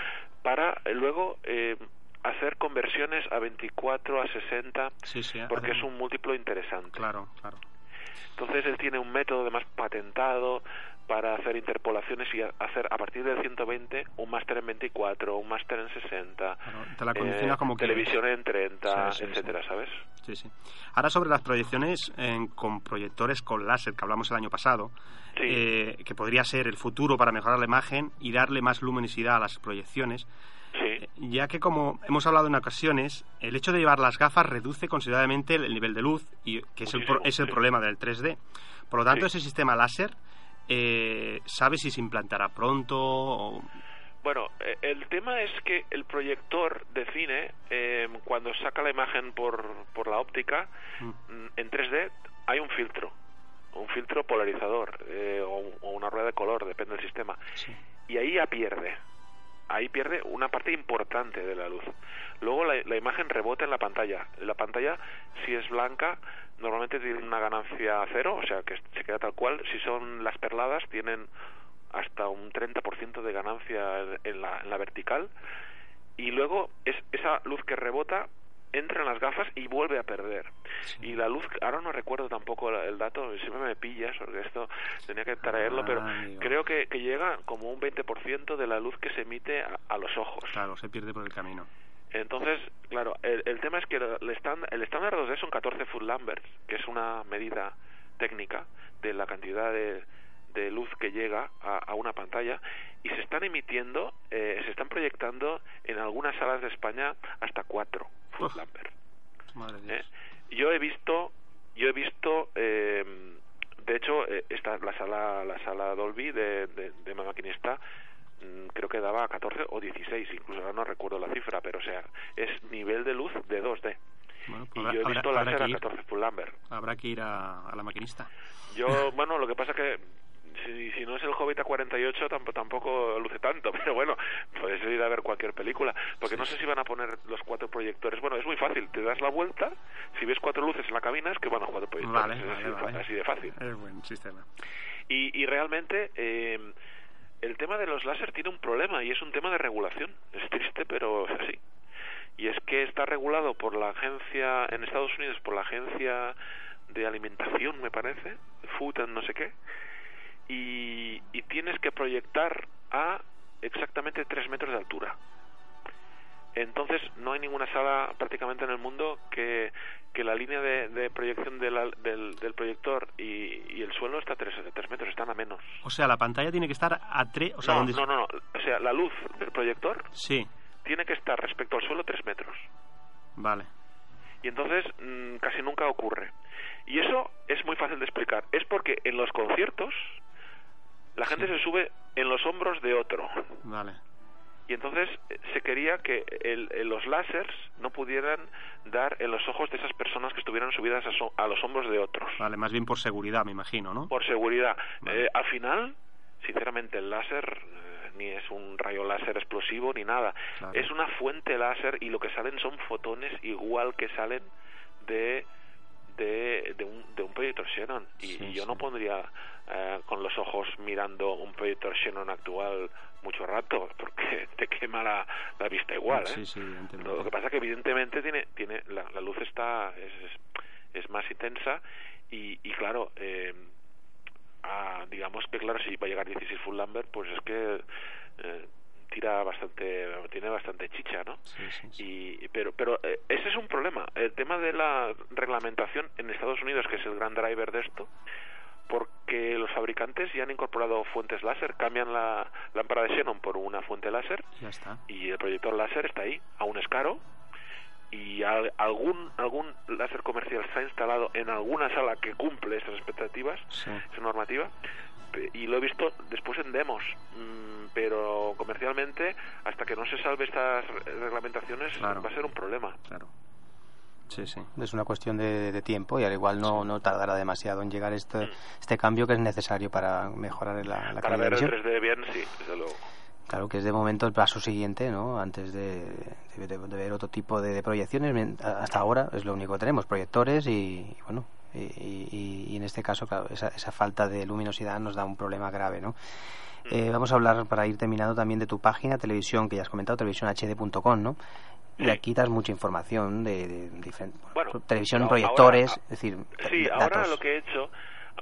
para luego eh, hacer conversiones a 24 a 60 Sí, sí. porque es un múltiplo interesante Claro, claro. entonces él tiene un método además patentado para hacer interpolaciones y hacer a partir del 120 un máster en 24, un máster en 60, Claro, te la condicionas como televisión en 30, Sí, sí, etcétera, sí. ¿sabes? Sí, sí. Ahora sobre las proyecciones en- con proyectores con láser que hablamos el año pasado, Sí. eh, que podría ser el futuro para mejorar la imagen y darle más luminosidad a las proyecciones, Sí, ya que como hemos hablado en ocasiones, el hecho de llevar las gafas reduce considerablemente el nivel de luz, y que es el, pro- es el sí. problema del 3D. Por lo tanto, Sí. ese sistema láser, eh, ¿sabe si se implantará pronto? O... Bueno, eh, el tema es que el proyector de cine, eh, cuando saca la imagen por, por la óptica, Mm. mm, en 3D hay un filtro, un filtro polarizador eh, o, un- o una rueda de color, depende del sistema. Sí. Y ahí ya pierde. Ahí pierde una parte importante de la luz. Luego la, imagen rebota en la pantalla. La pantalla, si es blanca, normalmente tiene una ganancia cero, o sea que se queda tal cual. Si son las perladas, tienen hasta un 30% de ganancia en la, en la vertical. Y luego es esa luz que rebota entra en las gafas y vuelve a perder. Y la luz, ahora no recuerdo tampoco el dato, siempre me pillas, porque esto tenía que traerlo, pero creo que, que, llega como un 20% de la luz que se emite a, los ojos. Claro, se pierde por el camino. Entonces, claro, el, el tema es que el estándar, el estándar 2D son 14 Foot Lamberts, que es una medida técnica de la cantidad de, de luz que llega a, a, una pantalla y se están emitiendo, eh, se están proyectando en algunas salas de España hasta 4 Foot Lambert. ¿Eh? Yo he visto, yo he visto, eh, de hecho, eh, esta, la sala, la sala Dolby de, de, de Maquinista mm, creo que daba 14 o 16, incluso ahora no recuerdo la cifra, pero o sea, es nivel de luz de 2D. Bueno, y yo he visto habrá, láser habrá a que ir. 14 Full Lambert. Habrá que ir a, a la maquinista. Yo, [laughs] bueno, lo que pasa que si, si no es el Hobbit a 48 tampoco, tampoco luce tanto, [laughs] pero bueno, puedes ir a ver cualquier película, porque no sé si van a poner los cuatro proyectores. Bueno, es muy fácil, te das la vuelta, si ves cuatro luces en la cabina es que van a cuatro proyectores, Vale, es vale, así, vale. así de fácil. Es buen sistema. Y, y realmente eh, el tema de los láser tiene un problema y es un tema de regulación. Es triste, pero es así. Y es que está regulado por la agencia, en Estados Unidos, por la agencia de alimentación, me parece, Food and no sé qué, y, y tienes que proyectar a exactamente 3 metros de altura. Entonces no hay ninguna sala prácticamente en el mundo que, que la línea de, de proyección de la- del, del proyector y, y el suelo está a 3, metros, están a menos. O sea, la pantalla tiene que estar a tres... O sea, no, donde... no, no, no, o sea, la luz del proyector Sí, tiene que estar respecto al suelo 3 metros. vale. Y entonces mm, casi nunca ocurre. Y eso es muy fácil de explicar. Es porque en los conciertos la gente se sube en los hombros de otro. Vale. Y entonces eh, se quería que el- el- los láseres no pudieran dar en los ojos de esas personas que estuvieran subidas a, so- a los hombros de otros. Vale, más bien por seguridad, me imagino, ¿no? Por seguridad. Vale. Eh, al final, sinceramente, el láser eh, ni es un rayo láser explosivo ni nada. Claro. Es una fuente láser y lo que salen son fotones igual que salen de de, de un, de un proyector Xenon y, Sí, y yo sí. no pondría eh, con los ojos mirando un proyector Xenon actual mucho rato [laughs] porque te quema la, la vista igual ¿eh? Sí. Lo que pasa que evidentemente tiene, tiene la, la luz está es, es, es más intensa y, y claro, eh, digamos que claro si va a llegar 16 full Lambert, pues es que eh, tira bastante, tiene bastante chicha, ¿no? Sí, sí, sí. Y, pero pero eh, ese es un problema. El tema de la reglamentación en Estados Unidos, que es el gran driver de esto, porque los fabricantes ya han incorporado fuentes láser, cambian la lámpara de xenon por una fuente láser Ya está. y el proyector láser está ahí, aún es caro y al- algún algún láser comercial está instalado en alguna sala que cumple esas expectativas, Sí. esa normativa y lo he visto después en demos, mm, pero comercialmente hasta que no se salve estas re- reglamentaciones Claro. va a ser un problema. Claro. Sí, sí. Es una cuestión de, de tiempo y al igual no, no tardará demasiado en llegar este, este cambio que es necesario para mejorar la, la Mm. Para calidad ver de el visión. 3D bien, sí, desde luego. Claro que es de momento el paso siguiente, ¿no? Antes de, de- de- ver otro tipo de, de proyecciones. Hasta ahora es lo único que tenemos, proyectores y, y bueno, y, y- y en este caso, claro, esa, esa falta de luminosidad nos da un problema grave, ¿no? Eh, vamos a hablar, para ir terminando, también de tu página, televisión, que ya has comentado, televisiónhd.com, ¿no? Y aquí das mucha información de, de diferentes... Bueno, televisión, ahora- proyectores, ahora- es decir, Sí, d- ahora datos. lo que he hecho,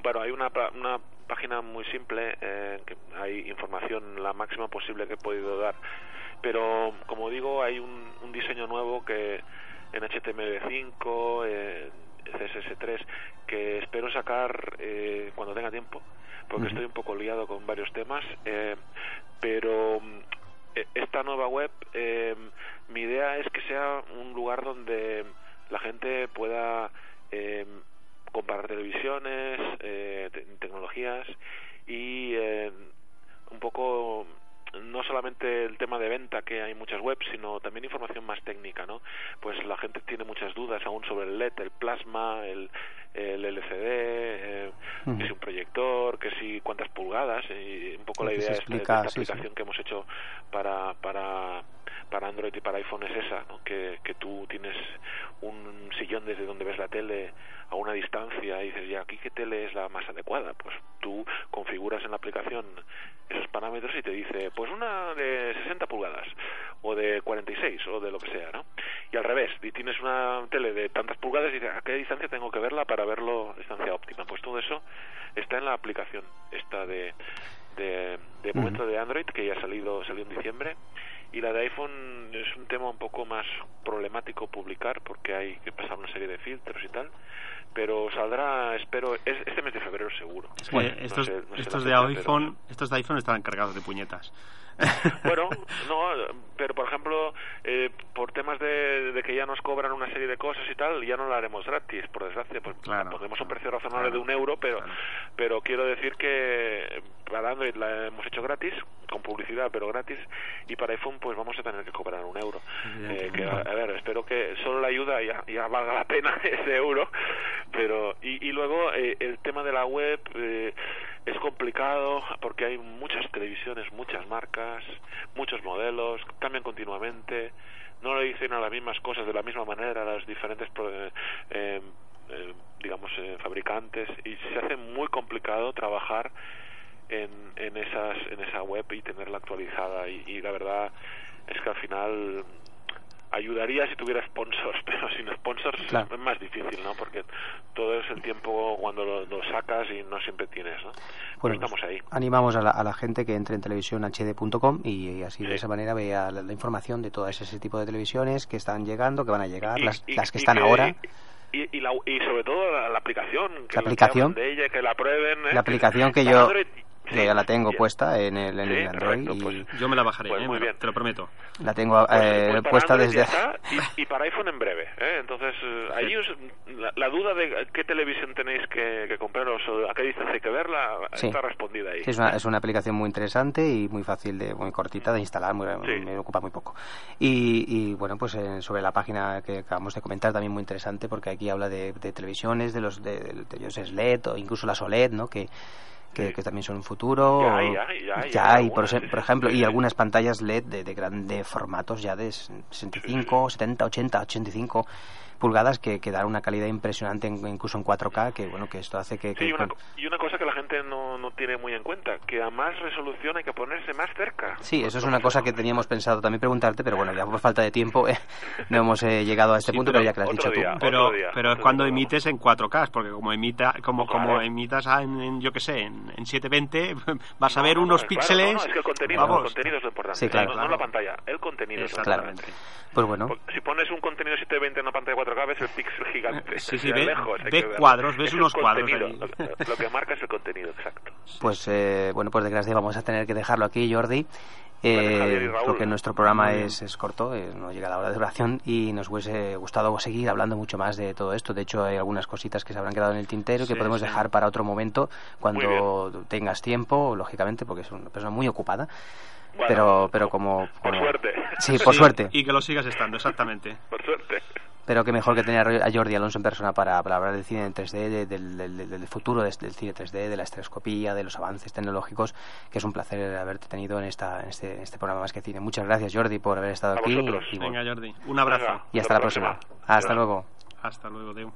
bueno, hay una, una página muy simple, eh, que hay información la máxima posible que he podido dar, pero como digo, hay un, un diseño nuevo que en HTML5, eh, CSS3, que espero sacar eh, cuando tenga tiempo, porque estoy un poco liado con varios temas, eh, pero mm, e- esta nueva web, eh, mi idea es que sea un lugar donde la gente pueda eh, comparar televisiones, eh, te- tecnologías y eh, un poco no solamente el, tema de venta que hay muchas webs, sino también información más técnica, ¿no? Pues la gente tiene muchas dudas aún sobre el LED, el plasma, el, el LCD, eh, que si un proyector, que si cuántas pulgadas, y un poco la idea de esta aplicación que hemos hecho para, para para Android y para iPhone es esa, ¿no? que, que tú tienes un sillón desde donde ves la tele a una distancia y dices, ya, aquí qué tele es la más adecuada. Pues tú configuras en la aplicación esos parámetros y te dice, pues una de 60 pulgadas o de 46 o de lo que sea, ¿no? Y al revés, y tienes una tele de tantas pulgadas y dices, ¿a qué distancia tengo que verla para verlo a distancia óptima? Pues todo eso está en la aplicación, esta de, de, de momento de Android que ya ha salido, salió en diciembre y la de iPhone es un tema un poco más problemático publicar porque hay que pasar una serie de filtros y tal pero saldrá espero este mes de febrero seguro. Estos, estos de iPhone estos de iPhone están cargados de puñetas bueno, no, pero por ejemplo, eh, por temas de, de, que ya nos cobran una serie de cosas y tal, ya no la haremos gratis, por desgracia. Pues ponemos un precio razonable de un euro, pero, pero quiero decir que para Android la hemos hecho gratis, con publicidad, pero gratis, y para iPhone pues vamos a tener que cobrar un euro. Eh, que, a, ver, espero que solo la ayuda ya, ya valga la pena [laughs] ese euro, pero y, y luego eh, el tema de la web eh, es complicado porque hay muchas televisiones, muchas marcas, muchos modelos, cambian continuamente, no le dicen a las mismas cosas de la misma manera a los diferentes eh, eh, digamos eh, fabricantes y se hace muy complicado trabajar en, en esas en esa web y tenerla actualizada. Y la verdad es que al final ayudaría si tuviera sponsors, [laughs] pero sin sponsors es más difícil, ¿no? Porque todo es el tiempo cuando lo, sacas y no siempre tienes, ¿no? Bueno, estamos ahí. Animamos a la, gente que entre en televisión.hd.com y, así de esa manera vea la, información de todas ese tipo de televisiones que están llegando, que van a llegar, las, las que están ahora. Y, y, sobre todo la, aplicación que la aplicación de ella que la prueben ¿eh? la aplicación que yo que ya la tengo puesta en el, en Android. Pues yo me la bajaré, pues ¿eh? bien. te lo prometo. La tengo pues, eh, puesta desde... y, para iPhone en breve. ¿eh? Entonces, ahí la, duda de qué televisión tenéis que, que compraros o a qué distancia hay que verla está respondida ahí. es, una, es una aplicación muy interesante y muy fácil, de muy cortita de instalar, muy, me ocupa muy poco. Y, y bueno, pues sobre la página que acabamos de comentar también muy interesante porque aquí habla de, televisiones, de los de, de, de LED o incluso las OLED, ¿no? Que que, también son un futuro. Ya hay, por, ejemplo, y algunas pantallas LED de, de, de formatos ya de 65, 70, 80, 85 pulgadas que, que dan una calidad impresionante incluso en 4K que bueno que esto hace que, sí, y, una, y una cosa que la gente no, no tiene muy en cuenta que a más resolución hay que ponerse más cerca. Sí eso es una cosa que teníamos pensado también preguntarte pero bueno ya por falta de tiempo eh, no hemos eh, llegado a este punto pero, ya que lo has dicho tú. pero pero es cuando emites en 4K porque como emita como como emitas en, yo que sé en, 720 [laughs] vas a ver unos píxeles no, es que el contenido, el contenido es lo importante sí, claro, no, la pantalla el contenido Exactamente. pues bueno. Si pones un contenido 720 en una pantalla 4K ves el píxel gigante. Sí, sí, ve, lejos, cuadros, ves unos cuadros ahí. Lo, que marca es el contenido, exacto. Pues eh, bueno, pues de gracia vamos a tener que dejarlo aquí, Jordi. Eh, porque nuestro programa es, es corto, eh, no llega la hora de duración y nos hubiese gustado seguir hablando mucho más de todo esto. De hecho, hay algunas cositas que se habrán quedado en el tintero que podemos dejar para otro momento cuando tengas tiempo, lógicamente, porque es una persona muy ocupada pero pero como, por suerte sí por suerte y que lo sigas estando exactamente por suerte pero que mejor que tener a Jordi Alonso en persona para, hablar del cine en 3D, del, del, futuro del, cine 3D, de la estereoscopía, de los avances tecnológicos, que es un placer haberte tenido en, esta, en, este, este programa más que cine. Muchas gracias Jordi por haber estado aquí. Y, Venga Jordi, un abrazo. y hasta, la próxima. Hasta luego. Hasta luego, Deu.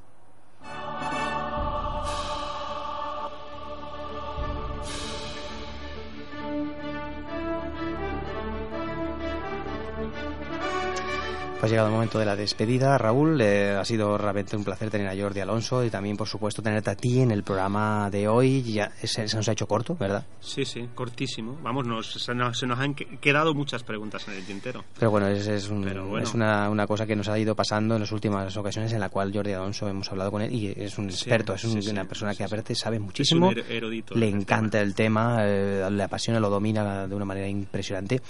Pues llegado el momento de la despedida. Raúl, eh, ha sido realmente un placer tener a Jordi Alonso y también, por supuesto, tenerte a ti en el programa de hoy. Ya se, nos ha hecho corto, ¿verdad? Sí, sí, cortísimo. Vamos, nos, se, nos, han quedado muchas preguntas en el tintero. Pero bueno, es, es, una, una, cosa que nos ha ido pasando en las últimas ocasiones en la cual Jordi Alonso hemos hablado con él y es un experto, es una persona que aparte sabe muchísimo. le encanta el tema, eh, le apasiona, lo domina de una manera impresionante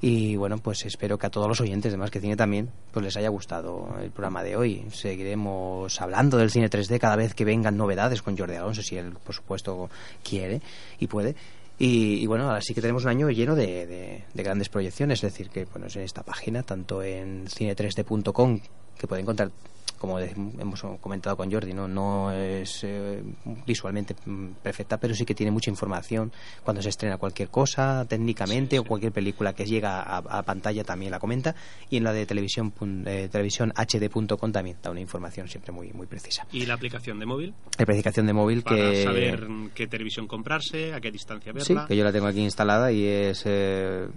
y bueno, pues espero que a todos los oyentes de Más que Cine también pues les haya gustado el programa de hoy. Seguiremos hablando del cine 3D cada vez que vengan novedades con Jordi Alonso, si él, por supuesto, quiere y puede. Y, bueno, ahora sí que tenemos un año lleno de, de, de grandes proyecciones, es decir, que bueno, en esta página, tanto en cine3d.com, que pueden encontrar como hemos comentado con Jordi, no, no es eh, visualmente mm, perfecta, pero sí que tiene mucha información cuando se estrena cualquier cosa, técnicamente, o cualquier película que llega a, pantalla también la comenta, y en la de televisión, eh, televisión hd.com también da una información siempre muy, muy precisa. ¿Y la aplicación de móvil? La aplicación de móvil Para que... saber qué televisión comprarse, a qué distancia verla. Sí, que yo la tengo aquí instalada y es... Eh,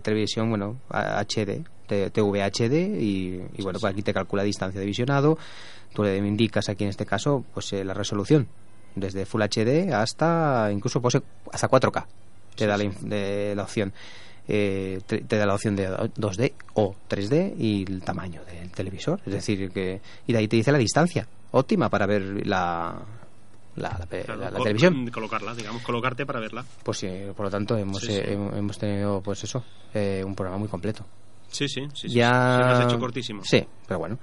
televisión, bueno, HD, TVHD y, y bueno, pues aquí te calcula distancia de visionado, tú le indicas aquí en este caso pues eh, la resolución, desde Full HD hasta incluso pues, hasta 4K, te da la, de, la opción. Eh, te, da la opción de 2D o 3D y el tamaño del televisor, es decir, que y de ahí te dice la distancia óptima para ver la, la, la, la, televisión. Colocarla, digamos, colocarte para verla. Pues sí, por lo tanto hemos, sí, sí. Eh, hemos tenido, pues eso, eh, un programa muy completo. Sí, sí, sí. Ya... Se lo has hecho cortísimo. Sí, pero bueno.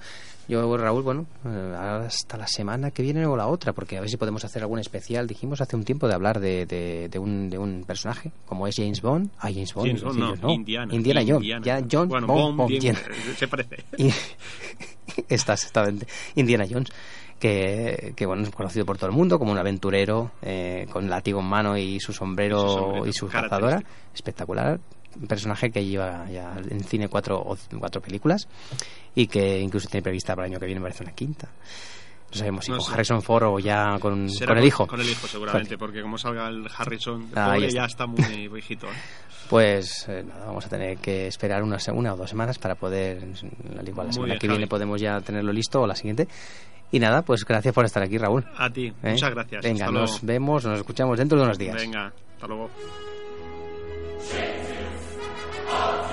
Yo, Raúl, bueno, eh, hasta la semana que viene o la otra, porque a ver si podemos hacer algún especial. Dijimos hace un tiempo de hablar de, de, de, un, de un personaje, como es James Bond. Ah, James Bond. James Bond no, no. Indiana. Indiana, Jones. Ya, John bueno, Bond, se parece. [laughs] Y, estás, exactamente. Indiana Jones. Que, que, bueno es conocido por todo el mundo como un aventurero eh, con látigo en mano y su sombrero y su, sombrero, y su cazadora espectacular un personaje que lleva ya en cine cuatro, cuatro películas y que incluso tiene prevista para el año que viene parece una quinta no sabemos si No con sé. Harrison Ford o ya con, Será con el hijo Con el hijo, seguramente, porque como salga el Harrison, el pobre está. ya está muy [laughs] viejito. ¿eh? Pues eh, nada, vamos a tener que esperar una, una o dos semanas para poder, al igual la semana bien, que Javi. viene podemos ya tenerlo listo o la siguiente. Y nada, pues gracias por estar aquí, Raúl. A ti, ¿Eh? muchas gracias. Venga, Hasta nos luego. vemos, nos escuchamos dentro de unos días. Venga, hasta luego. Lord.